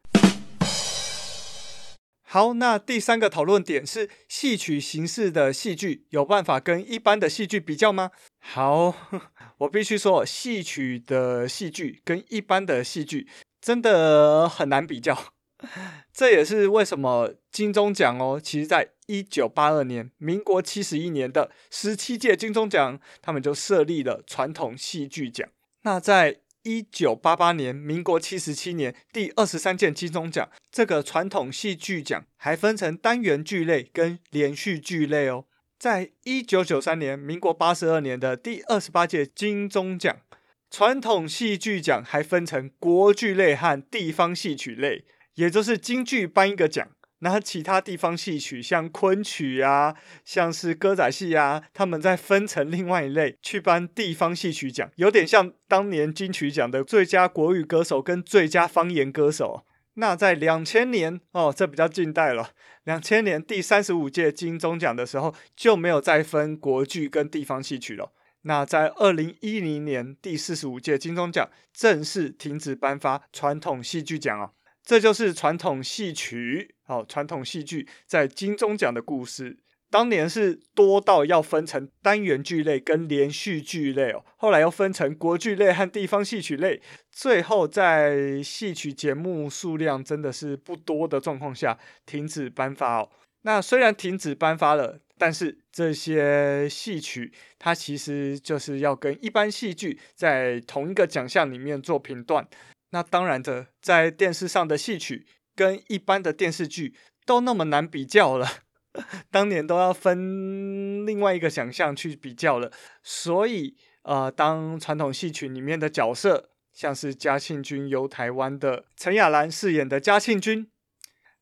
好，那第三个讨论点是戏曲形式的戏剧有办法跟一般的戏剧比较吗？好，我必须说，戏曲的戏剧跟一般的戏剧真的很难比较。这也是为什么金钟奖哦，其实在一九八二年，民国七十一年的十七届金钟奖，他们就设立了传统戏剧奖。那在一九八八年，民国七十七年第二十三届金钟奖，这个传统戏剧奖还分成单元剧类跟连续剧类哦。在一九九三年，民国八十二年的第二十八届金钟奖，传统戏剧奖还分成国剧类和地方戏曲类。也就是京剧颁一个奖，那其他地方戏曲像昆曲啊，像是歌仔戏啊，他们再分成另外一类去颁地方戏曲奖，有点像当年金曲奖的最佳国语歌手跟最佳方言歌手。那在两千年哦，这比较近代了，两千年第三十五届金钟奖的时候就没有再分国剧跟地方戏曲了。那在二零一零年第四十五届金钟奖正式停止颁发传统戏剧奖哦。这就是传统戏曲，好，传统戏剧在金钟奖的故事。当年是多到要分成单元剧类跟连续剧类哦，后来又分成国剧类和地方戏曲类，最后在戏曲节目数量真的是不多的状况下停止颁发哦。那虽然停止颁发了，但是这些戏曲它其实就是要跟一般戏剧在同一个奖项里面做评断。那当然的，在电视上的戏曲跟一般的电视剧都那么难比较了，当年都要分另外一个想象去比较了。所以，呃，当传统戏曲里面的角色，像是嘉庆君游台湾的陈雅兰饰演的嘉庆君，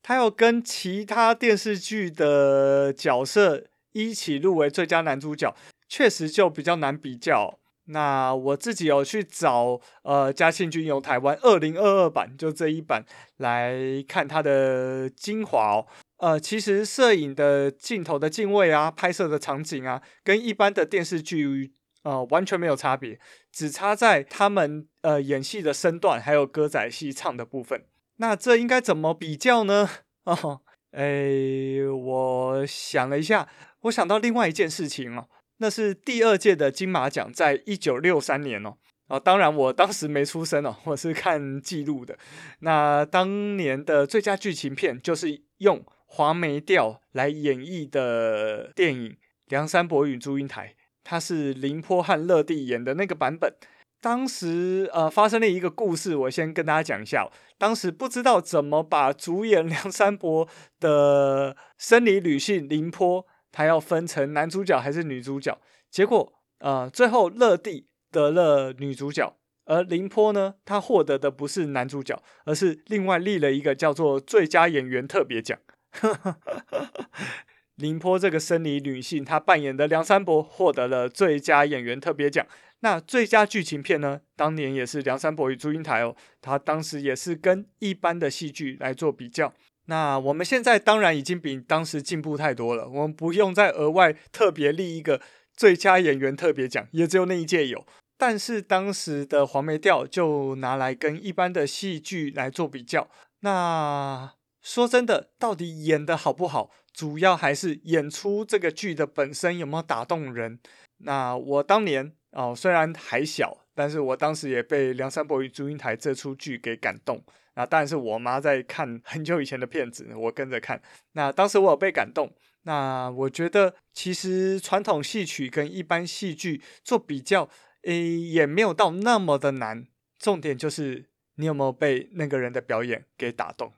他要跟其他电视剧的角色一起入围最佳男主角，确实就比较难比较。那我自己有去找呃嘉庆君游台湾二零二二版，就这一版来看它的精华哦。呃，其实摄影的镜头的镜位啊，拍摄的场景啊，跟一般的电视剧呃完全没有差别，只差在他们呃演戏的身段，还有歌仔戏唱的部分。那这应该怎么比较呢？哦，诶，我想了一下，我想到另外一件事情哦。那是第二届的金马奖，在一九六三年哦，啊，当然我当时没出生哦，我是看记录的。那当年的最佳剧情片就是用黄梅调来演绎的电影《梁山伯与祝英台》，它是凌波和乐蒂演的那个版本。当时呃发生了一个故事，我先跟大家讲一下。当时不知道怎么把主演 梁山伯的生理女性凌波。他要分成男主角还是女主角？结果，呃，最后乐蒂得了女主角，而林波呢，他获得的不是男主角，而是另外立了一个叫做最佳演员特别奖。凌波这个生理女性，她扮演的梁山伯获得了最佳演员特别奖。那最佳剧情片呢？当年也是《梁山伯与祝英台》哦，他当时也是跟一般的戏剧来做比较。那我们现在当然已经比当时进步太多了，我们不用再额外特别立一个最佳演员特别奖，也只有那一届有。但是当时的黄梅调就拿来跟一般的戏剧来做比较。那说真的，到底演得好不好，主要还是演出这个剧的本身有没有打动人。那我当年哦，虽然还小，但是我当时也被《梁山伯与祝英台》这出剧给感动。那当然是我妈在看很久以前的片子，我跟着看。那当时我有被感动。那我觉得其实传统戏曲跟一般戏剧做比较，诶，也没有到那么的难。重点就是你有没有被那个人的表演给打动。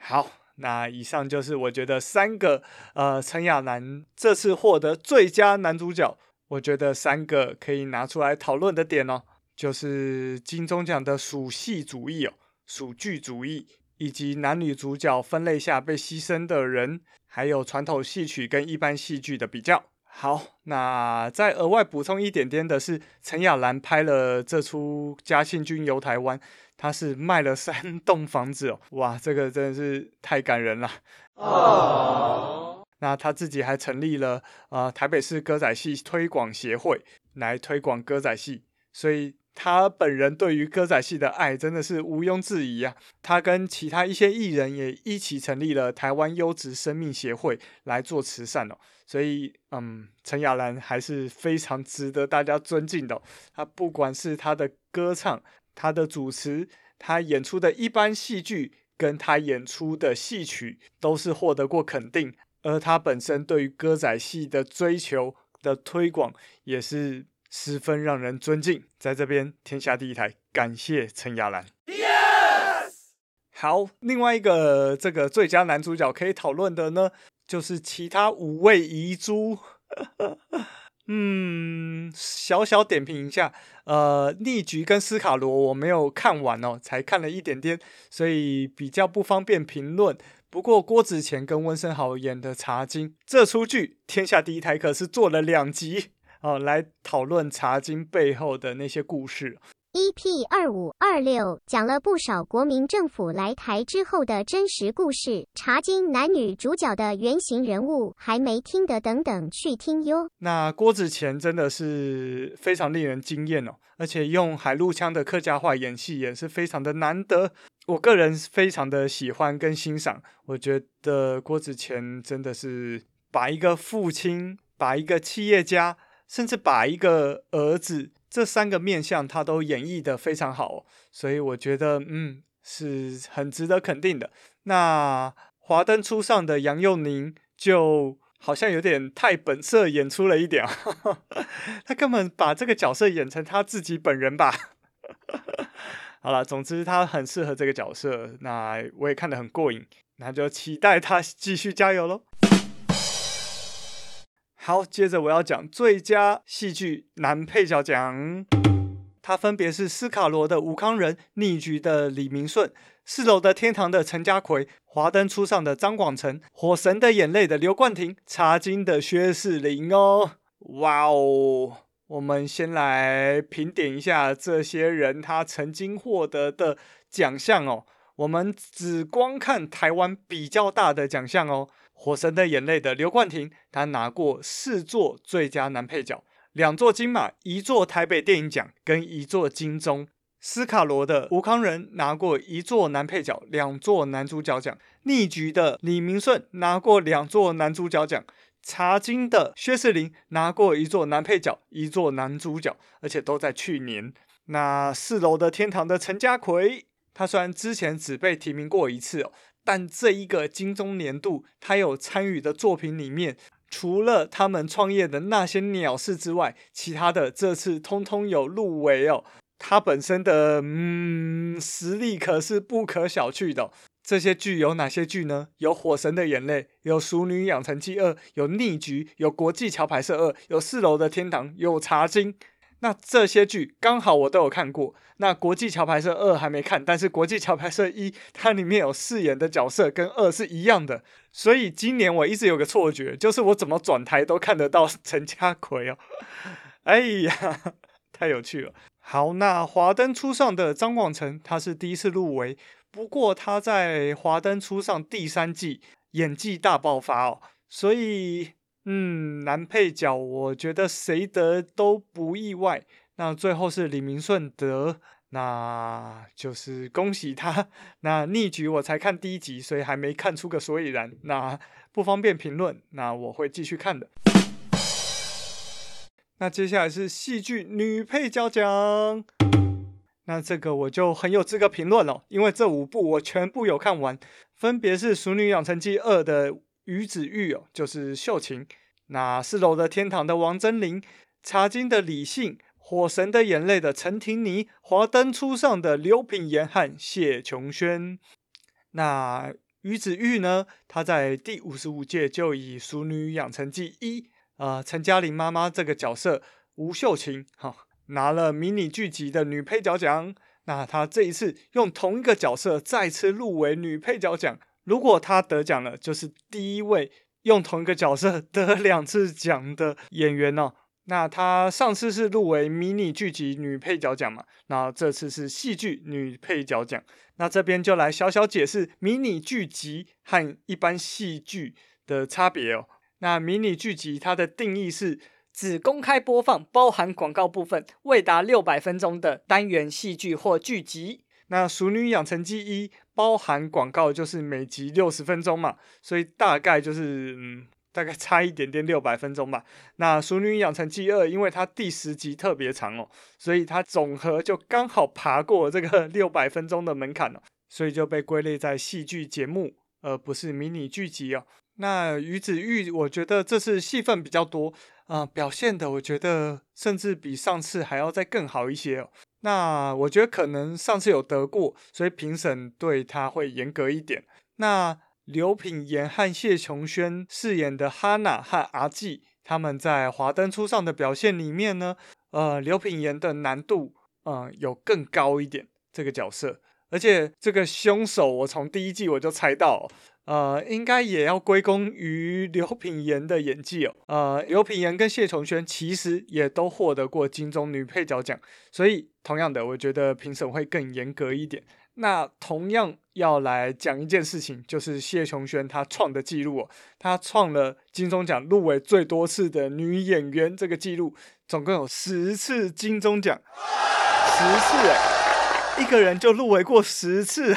好，那以上就是我觉得三个呃陈亚楠这次获得最佳男主角，我觉得三个可以拿出来讨论的点哦，就是金钟奖的属戏主义哦，属剧主义，以及男女主角分类下被牺牲的人，还有传统戏曲跟一般戏剧的比较。好，那再额外补充一点点的是，陈亚兰拍了这出《嘉庆君游台湾》。她是卖了三栋房子哦，哇，这个真的是太感人了。哦，那她自己还成立了呃台北市歌仔戏推广协会，来推广歌仔戏，所以他本人对于歌仔戏的爱真的是毋庸置疑啊。他跟其他一些艺人也一起成立了台湾优质生命协会来做慈善哦。所以，嗯，陈亚兰还是非常值得大家尊敬的哦。他不管是他的歌唱。他的主持，他演出的一般戏剧，跟他演出的戏曲，都是获得过肯定。而他本身对于歌仔戏的追求的推广，也是十分让人尊敬。在这边，天下第一台，感谢陈亚兰。Yes! 好，另外一个这个最佳男主角可以讨论的呢，就是其他五位遗珠。嗯，小小点评一下，呃，逆局跟斯卡罗我没有看完哦，才看了一点点，所以比较不方便评论。不过郭子乾跟温升豪演的《茶经》这出剧，天下第一台可是做了两集哦，来讨论《茶经》背后的那些故事。EP 二五二六讲了不少国民政府来台之后的真实故事，茶经男女主角的原型人物还没听的，等等去听哟。那郭子乾真的是非常令人惊艳哦，而且用海陆腔的客家话演戏也是非常的难得，我个人非常的喜欢跟欣赏。我觉得郭子乾真的是把一个父亲，把一个企业家，甚至把一个儿子。这三个面相他都演绎得非常好，所以我觉得嗯是很值得肯定的。那华灯初上的杨佑宁就好像有点太本色演出了一点，他根本把这个角色演成他自己本人吧。好了，总之他很适合这个角色，那我也看得很过瘾，那就期待他继续加油喽。好，接着我要讲最佳戏剧男配角奖，他分别是《斯卡罗》的吴康仁、《逆局》的李明顺、《四楼的天堂》的陈家奎、《华灯初上》的张广成、《火神的眼泪》的刘冠廷、《茶金》的薛仕凌哦，哇哦！我们先来评点一下这些人他曾经获得的奖项哦。我们只光看台湾比较大的奖项哦。《火神的眼泪》的刘冠廷，他拿过四座最佳男配角，两座金马，一座台北电影奖跟一座金钟。斯卡罗的吴康仁拿过一座男配角，两座男主角奖。逆局的李明顺拿过两座男主角奖。茶金的薛仕凌拿过一座男配角，一座男主角，而且都在去年。那四楼的天堂的陈家奎，他虽然之前只被提名过一次哦。但这一个金钟年度，他有参与的作品里面，除了他们创业的那些鸟事之外，其他的这次通通有入围哦。他本身的嗯实力可是不可小觑的哦。这些剧有哪些剧呢？有《火神的眼泪》，有《淑女养成记二》，有《逆局》，有《国际桥牌社二》，有《四楼的天堂》，有《茶金》。那这些剧刚好我都有看过。那《国际桥牌社二》还没看，但是《国际桥牌社一》它里面有饰演的角色跟二是一样的，所以今年我一直有个错觉，就是我怎么转台都看得到陈家奎哦。哎呀，太有趣了。好，那《华灯初上》的张广成他是第一次入围，不过他在《华灯初上》第三季演技大爆发哦，所以。嗯，男配角我觉得谁得都不意外。那最后是李明顺得，那就是恭喜他。那逆局我才看第一集，所以还没看出个所以然，那不方便评论。那我会继续看的。那接下来是戏剧女配角奖，那这个我就很有资格评论了，因为这五部我全部有看完，分别是《淑女养成记二》的。于子玉哦，就是秀琴。那四楼的天堂的王真玲，茶金的李信，火神的眼泪的陈庭妮，华灯初上的刘品言和谢琼轩。那于子玉呢，她在第五十五届就以《熟女养成记一》呃陈嘉玲妈妈这个角色吴秀琴哈、拿了迷你剧集的女配角奖。那她这一次用同一个角色再次入围女配角奖，如果她得奖了，就是第一位用同一个角色 得两次奖的演员哦。那她上次是入围迷你剧集女配角奖嘛？那这次是戏剧女配角奖。那这边就来小小解释迷你剧集和一般戏剧的差别哦。那迷你剧集它的定义是指公开播放包含广告部分未达六百分钟的单元戏剧或剧集。那《熟女养成记一》包含广告就是每集六十分钟嘛，所以大概就是嗯。大概差一点点六百分钟吧。那《熟女养成记二》因为它第十集特别长哦，所以它总和就刚好爬过这个六百分钟的门槛了，所以就被归类在戏剧节目，而不是迷你剧集哦。那于子玉，我觉得这次戏份比较多啊，表现的我觉得甚至比上次还要再更好一些哦。那我觉得可能上次有得过，所以评审对他会严格一点。那。刘品言和谢琼轩饰演的哈娜和阿纪，他们在《华灯初上》的表现里面呢，呃，刘品言的难度，呃，有更高一点这个角色，而且这个凶手，我从第一季我就猜到，呃，应该也要归功于刘品言的演技哦，呃，刘品言跟谢琼轩其实也都获得过金钟女配角奖，所以同样的，我觉得评审会更严格一点。那同样要来讲一件事情，就是谢琼轩她创的记录哦，她创了金钟奖入围最多次的女演员这个记录，总共有十次金钟奖，十次哎，一个人就入围过十次，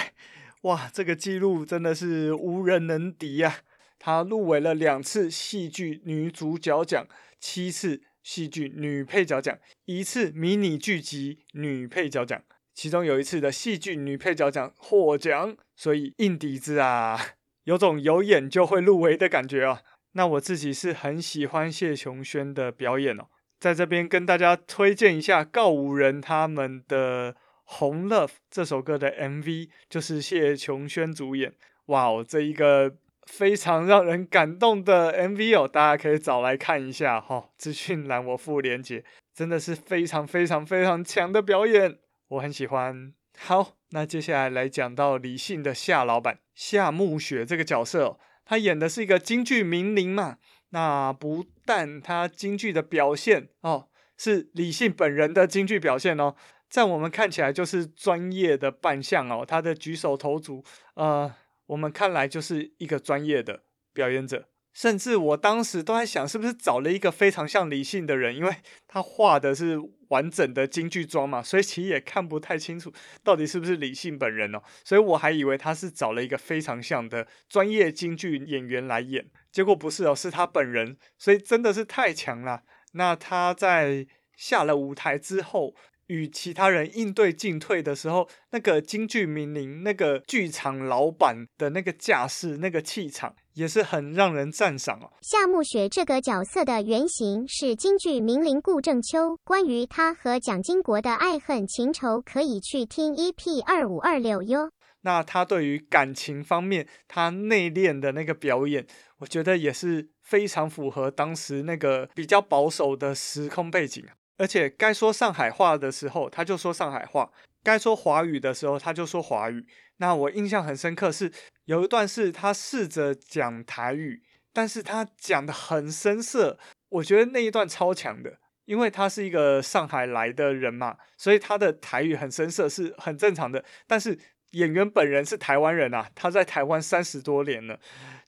哇，这个记录真的是无人能敌呀！她入围了两次戏剧女主角奖，七次戏剧女配角奖，一次迷你剧集女配角奖。其中有一次的戏剧女配角奖获奖，所以硬底子啊，有种有演就会入围的感觉啊。那我自己是很喜欢谢琼轩的表演哦，在这边跟大家推荐一下告五人他们的《红 Love》这首歌的 MV，就是谢琼轩主演。哇哦，这一个非常让人感动的 MV 哦，大家可以找来看一下哈、哦。资讯栏我附连结，真的是非常非常非常强的表演。我很喜欢。好，那接下来来讲到李信的夏老板夏慕雪这个角色哦，他演的是一个京剧名伶嘛。那不但他京剧的表现哦，是李信本人的京剧表现哦，在我们看起来就是专业的扮相哦，他的举手投足，呃，我们看来就是一个专业的表演者。甚至我当时都在想，是不是找了一个非常像李信的人，因为他画的是完整的京剧妆嘛，所以其实也看不太清楚到底是不是李信本人哦。所以我还以为他是找了一个非常像的专业京剧演员来演，结果不是哦，是他本人。所以真的是太强了。那他在下了舞台之后，与其他人应对进退的时候，那个京剧名伶、那个剧场老板的那个架势、那个气场。也是很让人赞赏哦。夏暮雪这个角色的原型是京剧名伶顾正秋。关于他和蒋经国的爱恨情仇，可以去听 EP 二五二六哟。那他对于感情方面，他内敛的那个表演，我觉得也是非常符合当时那个比较保守的时空背景。而且该说上海话的时候，他就说上海话；该说华语的时候，他就说华语。那我印象很深刻是有一段是他试着讲台语，但是他讲得很生涩，我觉得那一段超强的，因为他是一个上海来的人嘛，所以他的台语很生涩是很正常的。但是演员本人是台湾人啊，他在台湾三十多年了，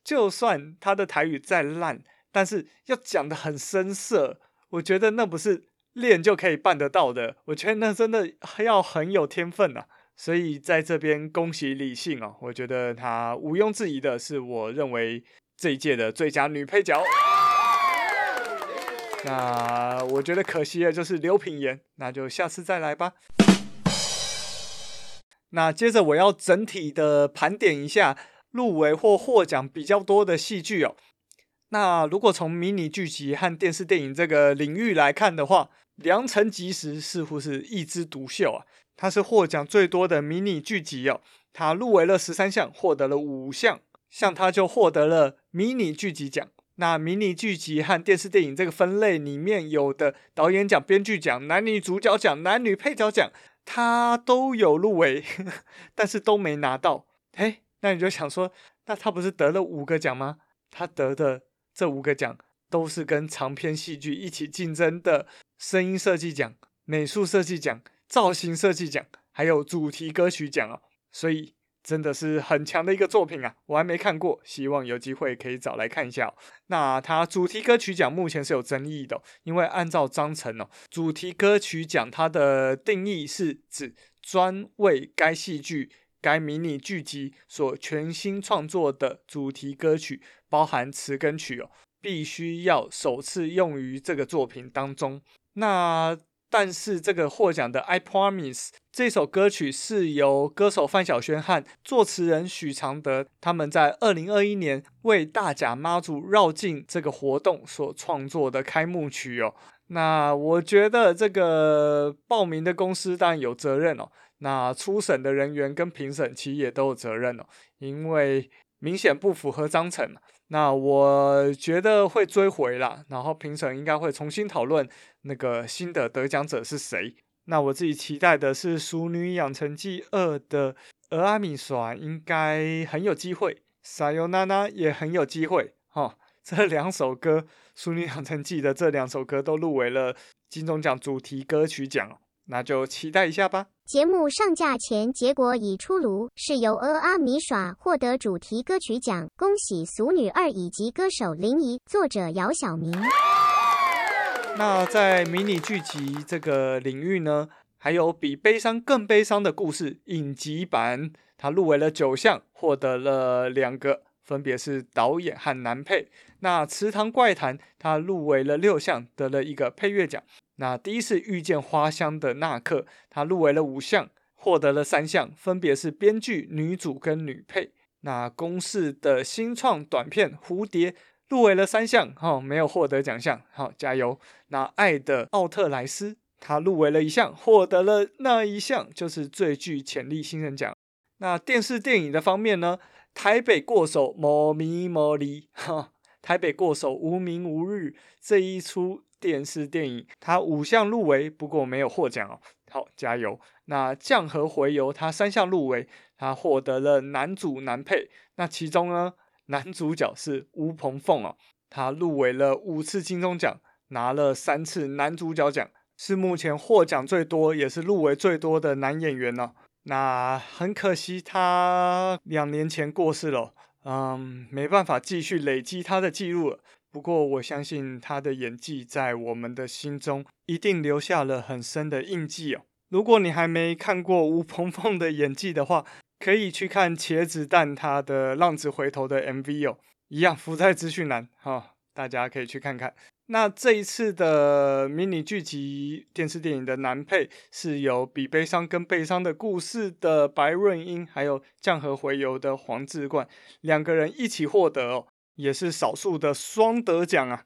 就算他的台语再烂，但是要讲得很生涩，我觉得那不是练就可以办得到的，我觉得那真的要很有天分啊。所以在这边恭喜李信哦，我觉得她毋庸置疑的是，我认为这一届的最佳女配角。那我觉得可惜的就是刘品言，那就下次再来吧。那接着我要整体的盘点一下入围或获奖比较多的戏剧哦。那如果从迷你剧集和电视电影这个领域来看的话，《良辰吉时》似乎是一枝独秀啊。它是获奖最多的迷你剧集哦，它入围了十三项，获得了五项，像他就获得了迷你剧集奖。那迷你剧集和电视电影这个分类里面有的导演奖、编剧奖、男女主角奖、男女配角奖，他都有入围，但是都没拿到。嘿，那你就想说，那他不是得了五个奖吗？他得的这五个奖都是跟长篇戏剧一起竞争的声音设计奖、美术设计奖、造型设计奖，还有主题歌曲奖哦。所以。真的是很强的一个作品啊！我还没看过，希望有机会可以找来看一下哦。那它主题歌曲奖目前是有争议的，因为按照章程哦，主题歌曲奖它的定义是指专为该戏剧、该迷你剧集所全新创作的主题歌曲，包含词跟曲哦，必须要首次用于这个作品当中。那但是这个获奖的《I Promise》这首歌曲是由歌手范晓萱和作词人许常德他们在二零二一年为大甲妈祖绕境这个活动所创作的开幕曲哦。那我觉得这个报名的公司当然有责任哦。那初审的人员跟评审其实也都有责任哦，因为明显不符合章程。那我觉得会追回啦，然后评审应该会重新讨论那个新的得奖者是谁。那我自己期待的是《熟女养成记二》的《蚵仔面线》，应该很有机会，《撒由那拉》也很有机会。哈、哦，这两首歌，《熟女养成记》的这两首歌都入围了金钟奖主题歌曲奖。那就期待一下吧。节目上架前结果已出炉，是由阿阿米耍获得主题歌曲奖，恭喜《俗女二》以及歌手林怡，作者姚晓明。那在迷你剧集这个领域呢，还有比悲伤更悲伤的故事影集版，它入围了九项，获得了两个，分别是导演和男配。那《池塘怪谈》他入围了六项，得了一个配乐奖。那第一次遇见花香的那刻，他入围了五项，获得了三项，分别是编剧、女主跟女配。那公式的新创短片《蝴蝶》入围了三项，哈、没有获得奖项，好、加油。那《爱的奥特莱斯》他入围了一项，获得了那一项就是最具潜力新人奖。那电视电影的方面呢，《台北过手无名无利》哈，《台北过手无名无日》这一出。电视电影，他五项入围，不过没有获奖哦。好，加油！那《降河回游》他三项入围，他获得了男主男配。那其中呢，男主角是吴朋奉哦，他入围了五次金钟奖，拿了三次男主角奖，是目前获奖最多，也是入围最多的男演员呢。那很可惜，他两年前过世了，嗯，没办法继续累积他的记录了。不过，我相信他的演技在我们的心中一定留下了很深的印记哦。如果你还没看过吴鹏鹏的演技的话，可以去看茄子蛋他的《浪子回头》的 MV 哦，一样附在资讯栏哈，大家可以去看看。那这一次的迷你剧集电视电影的男配是由《比悲伤更悲伤的故事》的白润英，还有《降河回游》的黄志冠两个人一起获得哦。也是少数的双得奖啊！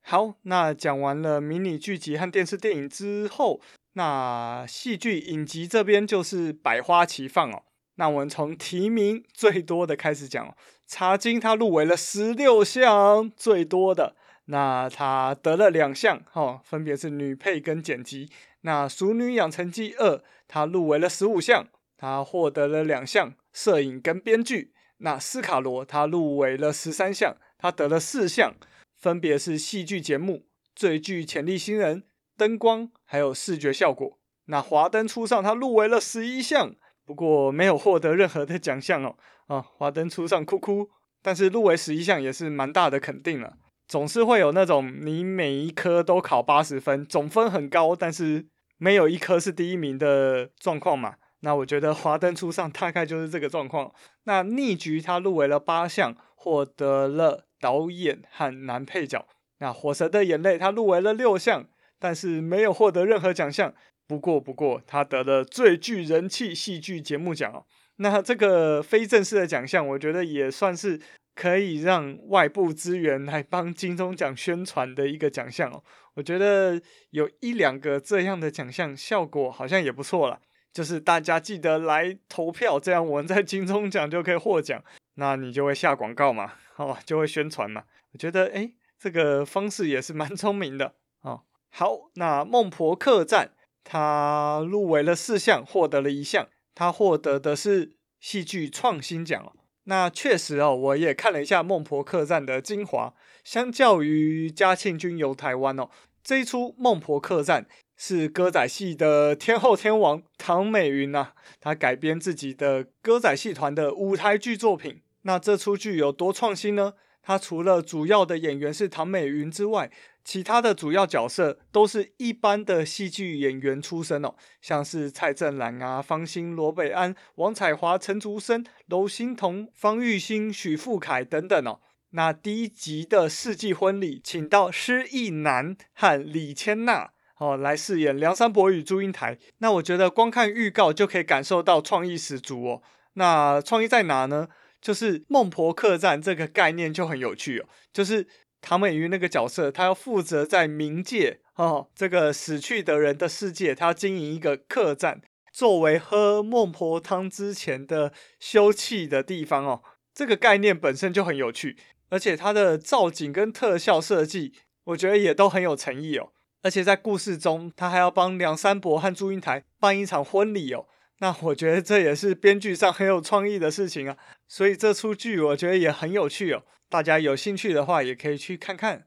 好，那讲完了迷你剧集和电视电影之后，那戏剧影集这边就是百花齐放哦。那我们从提名最多的开始讲哦。茶金他入围了十六项，最多的，那他得了两项哦，分别是女配跟剪辑。那《熟女养成记二》他入围了十五项，他获得了两项，摄影跟编剧。那斯卡罗他入围了十三项，他得了四项，分别是戏剧节目、最具潜力新人、灯光还有视觉效果。那华灯初上他入围了十一项，不过没有获得任何的奖项哦。啊，华灯初上哭哭，但是入围十一项也是蛮大的肯定了。总是会有那种你每一科都考八十分，总分很高，但是没有一科是第一名的状况嘛。那我觉得华灯初上大概就是这个状况。那逆局他入围了八项，获得了导演和男配角。那火神的眼泪他入围了六项，但是没有获得任何奖项。不过不过他得了最具人气戏剧节目奖哦。那这个非正式的奖项，我觉得也算是可以让外部资源来帮金钟奖宣传的一个奖项哦。我觉得有一两个这样的奖项，效果好像也不错了。就是大家记得来投票，这样我们在金钟奖就可以获奖，那你就会下广告嘛，哦，就会宣传嘛。我觉得，诶，这个方式也是蛮聪明的哦。好，那孟婆客栈他入围了四项，获得了一项，他获得的是戏剧创新奖哦。那确实哦，我也看了一下孟婆客栈的精华，相较于嘉庆君游台湾哦，这一出孟婆客栈是歌仔戏的天后天王唐美云呐、啊，他改编自己的歌仔戏团的舞台剧作品。那这出剧有多创新呢？他除了主要的演员是唐美云之外，其他的主要角色都是一般的戏剧演员出身哦，像是蔡正兰啊、方心、罗北安、王彩华、陈竹生、娄欣桐、方玉兴、许富凯等等哦。那第一集的世纪婚礼，请到施逸南和李千娜哦来饰演梁山伯与祝英台。那我觉得光看预告就可以感受到创意十足哦。那创意在哪呢？就是孟婆客栈这个概念就很有趣哦，就是唐美云那个角色，他要负责在冥界哦，这个死去的人的世界，他要经营一个客栈，作为喝孟婆汤之前的休憩的地方哦。这个概念本身就很有趣，而且它的造景跟特效设计，我觉得也都很有诚意哦。而且在故事中，他还要帮梁山伯和祝英台办一场婚礼哦。那我觉得这也是编剧上很有创意的事情啊，所以这出剧我觉得也很有趣哦。大家有兴趣的话，也可以去看看。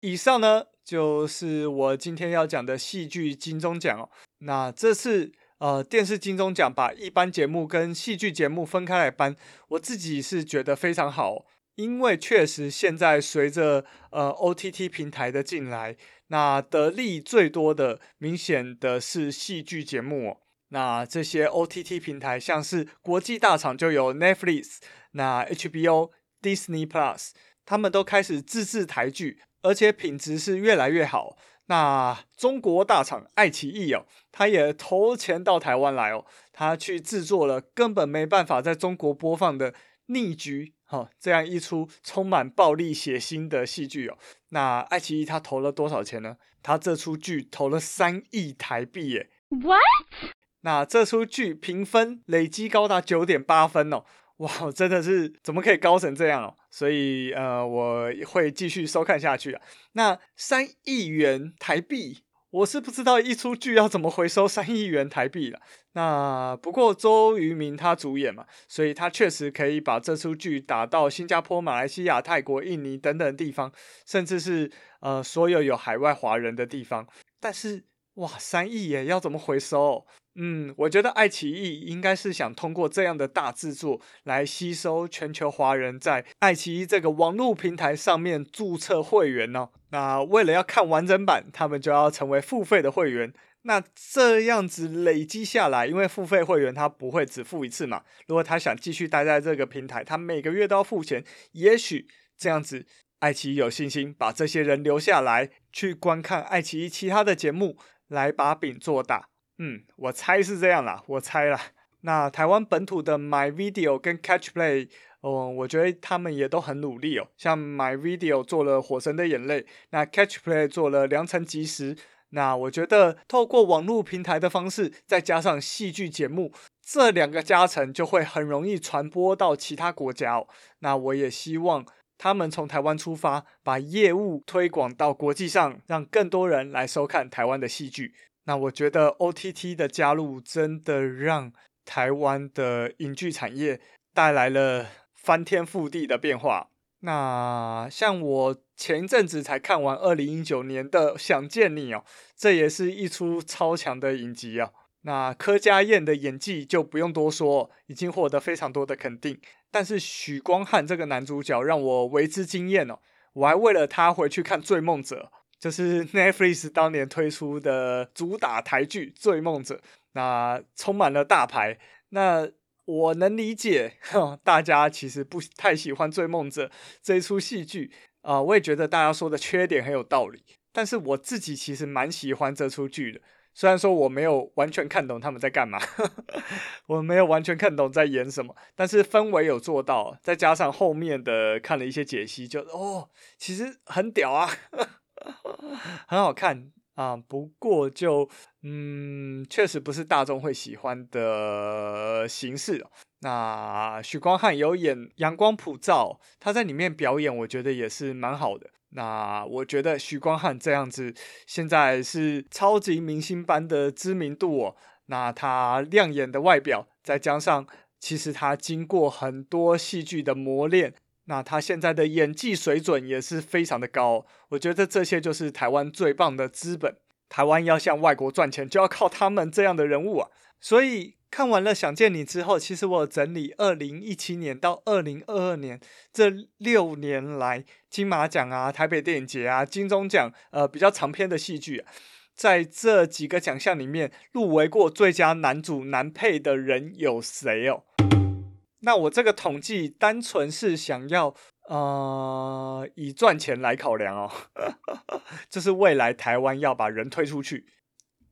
以上呢，就是我今天要讲的戏剧金钟奖哦。那这次呃电视金钟奖把一般节目跟戏剧节目分开来颁，我自己是觉得非常好。因为确实，现在随着呃 OTT 平台的进来，那得利最多的，明显的是戏剧节目哦。那这些 OTT 平台，像是国际大厂就有 Netflix、那 HBO、Disney Plus，他们都开始自制台剧，而且品质是越来越好。那中国大厂爱奇艺哦，他也投钱到台湾来哦，他去制作了根本没办法在中国播放的。逆局，哈、哦，这样一出充满暴力血腥的戏剧哦。那爱奇艺他投了多少钱呢？他这出剧投了三亿台币耶。What？那这出剧评分累积高达九点八分哦。哇，真的是怎么可以高成这样哦？所以呃，我会继续收看下去啊。那三亿元台币。我是不知道一出剧要怎么回收三亿元台币了。那不过周渝民他主演嘛，所以他确实可以把这出剧打到新加坡、马来西亚、泰国、印尼等等地方，甚至是呃所有有海外华人的地方。但是哇，三亿耶，要怎么回收？嗯，我觉得爱奇艺应该是想通过这样的大制作来吸收全球华人在爱奇艺这个网络平台上面注册会员呢、哦。那为了要看完整版，他们就要成为付费的会员。那这样子累积下来，因为付费会员他不会只付一次嘛。如果他想继续待在这个平台，他每个月都要付钱。也许这样子，爱奇艺有信心把这些人留下来，去观看爱奇艺其他的节目，来把饼做大。嗯，我猜是这样啦，我猜啦。那台湾本土的 My Video 跟 Catch Play，哦，我觉得他们也都很努力哦。像 My Video 做了《火神的眼泪》，那 Catch Play 做了《良辰吉时》。那我觉得透过网络平台的方式，再加上戏剧节目，这两个加成就会很容易传播到其他国家哦。那我也希望他们从台湾出发，把业务推广到国际上，让更多人来收看台湾的戏剧。那我觉得 OTT 的加入真的让台湾的影剧产业带来了翻天覆地的变化。那像我前一阵子才看完二零一九年的《想见你》哦，这也是一出超强的影集啊。那柯佳嬿的演技就不用多说，已经获得非常多的肯定。但是许光汉这个男主角让我为之惊艳哦，我还为了他回去看《醉梦者》。就是 Netflix 当年推出的主打台剧《醉梦者》，那充满了大牌。那我能理解，大家其实不太喜欢《醉梦者》这一出戏剧啊。我也觉得大家说的缺点很有道理，但是我自己其实蛮喜欢这出剧的。虽然说我没有完全看懂他们在干嘛，我没有完全看懂在演什么，但是氛围有做到，再加上后面的看了一些解析就，哦，其实很屌啊。很好看，啊，不过就嗯，确实不是大众会喜欢的形式。那许光汉有演《阳光普照》，他在里面表演，我觉得也是蛮好的。那我觉得许光汉这样子，现在是超级明星般的知名度哦。那他亮眼的外表，再加上其实他经过很多戏剧的磨练，那他现在的演技水准也是非常的高。我觉得这些就是台湾最棒的资本。台湾要向外国赚钱，就要靠他们这样的人物啊。所以。看完了《想见你》之后，其实我整理二零一七年到二零二二年这六年来金马奖啊、台北电影节啊、金钟奖，呃，比较长篇的戏剧啊，在这几个奖项里面入围过最佳男主男配的人有谁哦？那我这个统计单纯是想要呃以赚钱来考量哦，这是未来台湾要把人推出去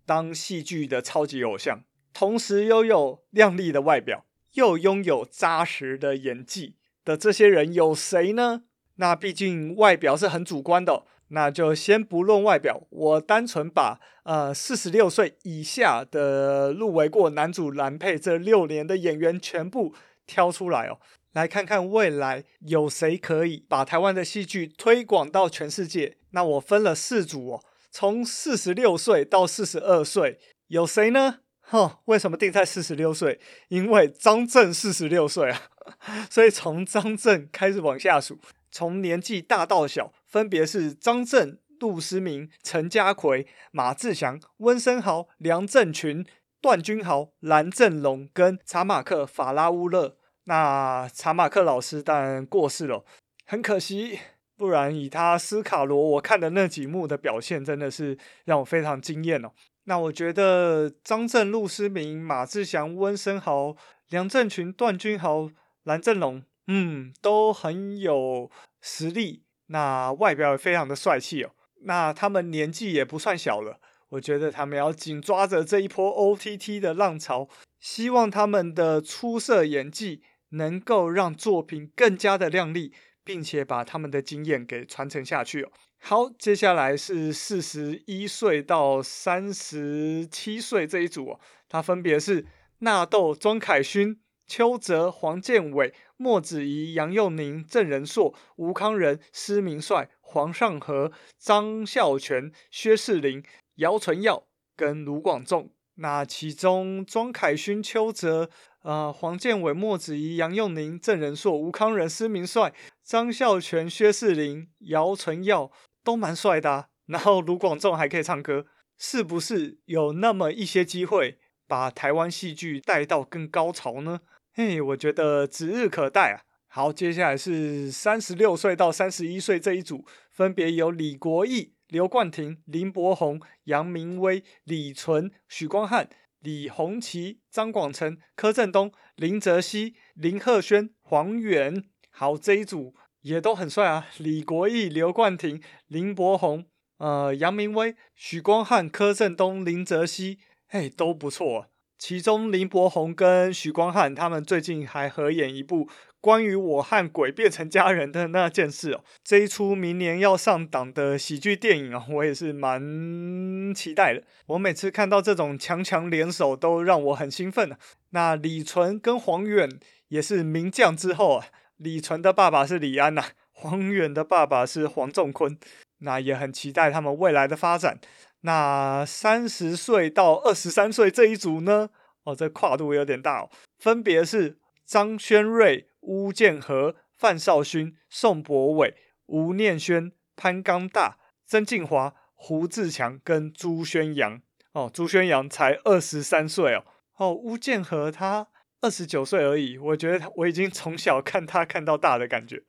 当戏剧的超级偶像。同时拥有靓丽的外表，又拥有扎实的演技的这些人有谁呢？那毕竟外表是很主观的，那就先不论外表，我单纯把呃四十六岁以下的入围过男主男配这六年的演员全部挑出来哦，来看看未来有谁可以把台湾的戏剧推广到全世界。那我分了四组哦，从四十六岁到四十二岁，有谁呢？哦，为什么定在四十六岁？因为张震四十六岁啊，所以从张震开始往下数，从年纪大到小，分别是张震、杜思明、陈家奎、马志祥、温升豪、梁振群、段君豪、蓝正龙跟查马克·法拉乌勒。那查马克老师当然过世了，很可惜，不然以他斯卡罗我看的那几幕的表现，真的是让我非常惊艳哦。那我觉得张震、陆思明、马志祥、温升豪、梁振群、段君豪、蓝正龙，嗯，都很有实力。那外表也非常的帅气哦。那他们年纪也不算小了，我觉得他们要紧抓着这一波 OTT 的浪潮，希望他们的出色演技能够让作品更加的亮丽，并且把他们的经验给传承下去哦。好，接下来是四十一岁到三十七岁这一组哦，他分别是纳豆、庄凯勋、邱泽、黄建伟、莫子仪、杨佑宁、郑人硕、吴康仁、施明帅、黄尚和、张孝全、薛仕凌、姚淳耀跟卢广仲。那其中庄凯勋、邱泽、呃、黄建伟、莫子仪、杨佑宁、郑人硕、吴康仁、施明帅、张孝全、薛仕凌、姚淳耀。都蛮帅的啊，然后卢广仲还可以唱歌，是不是有那么一些机会把台湾戏剧带到更高潮呢？嘿，我觉得指日可待啊。好，接下来是三十六岁到三十一岁这一组，分别有李国毅、刘冠廷、林柏宏、杨明威、李纯、许光汉、李鸿其、张广成、柯震东、林哲熹、林赫轩、黄远。好，这一组。也都很帅啊，李国毅、刘冠廷、林柏宏、呃，杨明威、许光汉、柯震东、林哲熹，嘿，都不错。其中林柏宏跟许光汉他们最近还合演一部关于我和鬼变成家人的那件事哦。这一出明年要上档的喜剧电影啊，我也是蛮期待的。我每次看到这种强强联手，都让我很兴奋啊。那李纯跟黄远也是名将之后啊。李纯的爸爸是李安呐、啊，黄远的爸爸是黄仲坤，那也很期待他们未来的发展。那三十岁到二十三岁这一组呢？哦，这跨度有点大哦，分别是张轩瑞、巫建和、范少勋、宋博伟、吴念轩、潘刚大、曾敬驊、胡志强跟朱轩阳。哦，朱轩阳才二十三岁哦。哦，巫建和他。二十九岁而已，我觉得我已经从小看他看到大的感觉，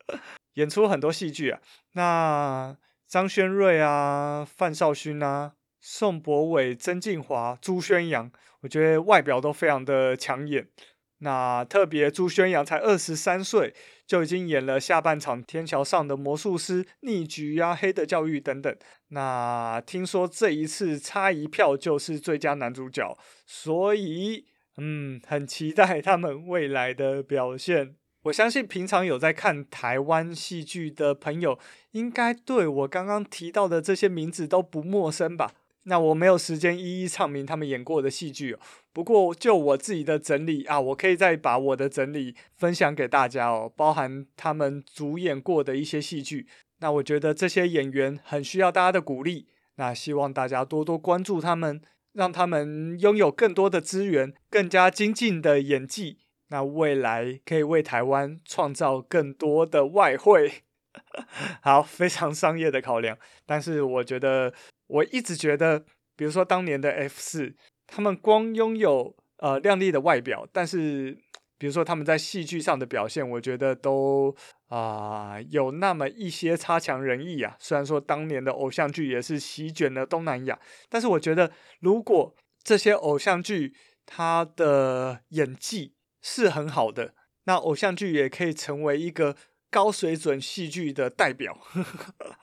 演出很多戏剧啊。那张轩睿啊、范少勋啊、宋博伟、曾敬驊、朱轩洋，我觉得外表都非常的抢眼。那特别朱轩洋才二十三岁，就已经演了下半场《天桥上的魔术师》、逆局啊、黑的教育等等。那听说这一次差一票就是最佳男主角，所以。嗯，很期待他们未来的表现。我相信平常有在看台湾戏剧的朋友，应该对我刚刚提到的这些名字都不陌生吧？那我没有时间一一唱名他们演过的戏剧哦。不过就我自己的整理啊，我可以再把我的整理分享给大家哦，包含他们主演过的一些戏剧。那我觉得这些演员很需要大家的鼓励，那希望大家多多关注他们，让他们拥有更多的资源，更加精进的演技。那未来可以为台湾创造更多的外汇。好，非常商业的考量，但是我觉得。我一直觉得，比如说当年的 F 四，他们光拥有呃靓丽的外表，但是比如说他们在戏剧上的表现，我觉得都啊、有那么一些差强人意啊。虽然说当年的偶像剧也是席卷了东南亚，但是我觉得如果这些偶像剧它的演技是很好的，那偶像剧也可以成为一个高水准戏剧的代表。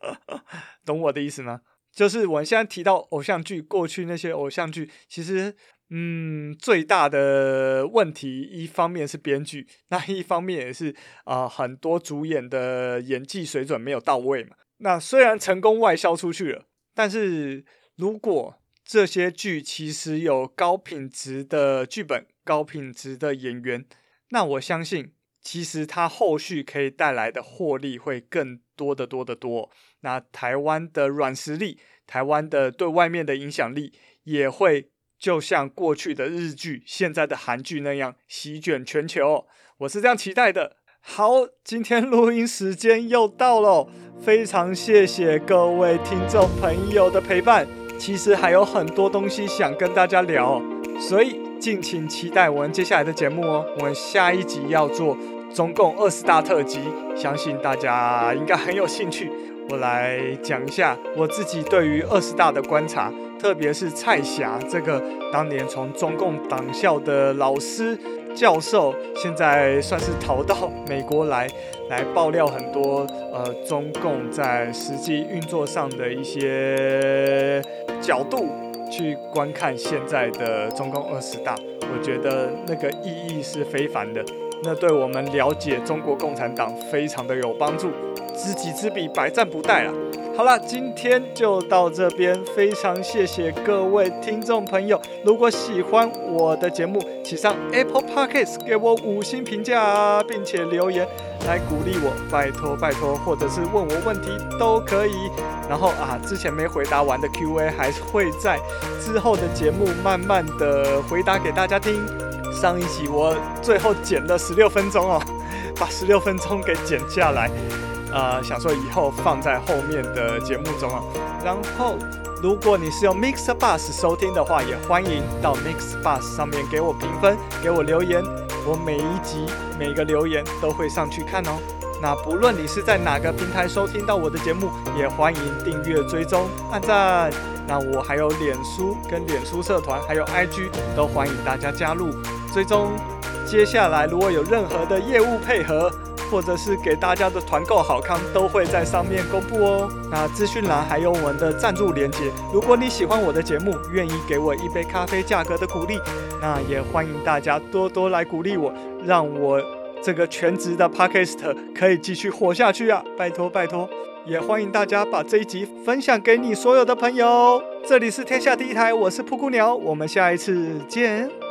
懂我的意思吗？就是我现在提到偶像剧，过去那些偶像剧，其实，嗯，最大的问题，一方面是编剧，那一方面也是啊、呃，很多主演的演技水准没有到位嘛。那虽然成功外销出去了，但是如果这些剧其实有高品质的剧本、高品质的演员，那我相信，其实它后续可以带来的获利会更多得多得多。那台湾的软实力，台湾的对外面的影响力，也会就像过去的日剧、现在的韩剧那样席卷全球。我是这样期待的。好，今天录音时间又到了，非常谢谢各位听众朋友的陪伴。其实还有很多东西想跟大家聊，所以敬请期待我们接下来的节目哦。我们下一集要做中共二十大特辑，相信大家应该很有兴趣。我来讲一下我自己对于二十大的观察，特别是蔡霞这个当年从中共党校的老师教授，现在算是逃到美国来，来爆料很多呃中共在实际运作上的一些角度去观看现在的中共二十大，我觉得那个意义是非凡的，那对我们了解中国共产党非常的有帮助。知己知彼，百战不殆啊！好了，今天就到这边，非常谢谢各位听众朋友。如果喜欢我的节目，请上 Apple Podcast 给我五星评价，并且留言来鼓励我，拜托拜托，或者是问我问题都可以。然后啊，之前没回答完的 Q&A 还会在之后的节目慢慢的回答给大家听。上一集我最后剪了十六分钟哦，把十六分钟给剪下来。呃，想说以后放在后面的节目中啊。然后，如果你是用 Mix Bus 收听的话，也欢迎到 Mix Bus 上面给我评分，给我留言。我每一集每个留言都会上去看哦。那不论你是在哪个平台收听到我的节目，也欢迎订阅、追踪、按赞。那我还有脸书跟脸书社团，还有 IG，都欢迎大家加入追踪。接下来如果有任何的业务配合，或者是给大家的团购好康都会在上面公布哦。那资讯栏还有我们的赞助连接。如果你喜欢我的节目，愿意给我一杯咖啡价格的鼓励，那也欢迎大家多多来鼓励我，让我这个全职的 Podcast 可以继续活下去啊！拜托拜托，也欢迎大家把这一集分享给你所有的朋友。这里是天下第一台，我是噗咕鸟，我们下一次见。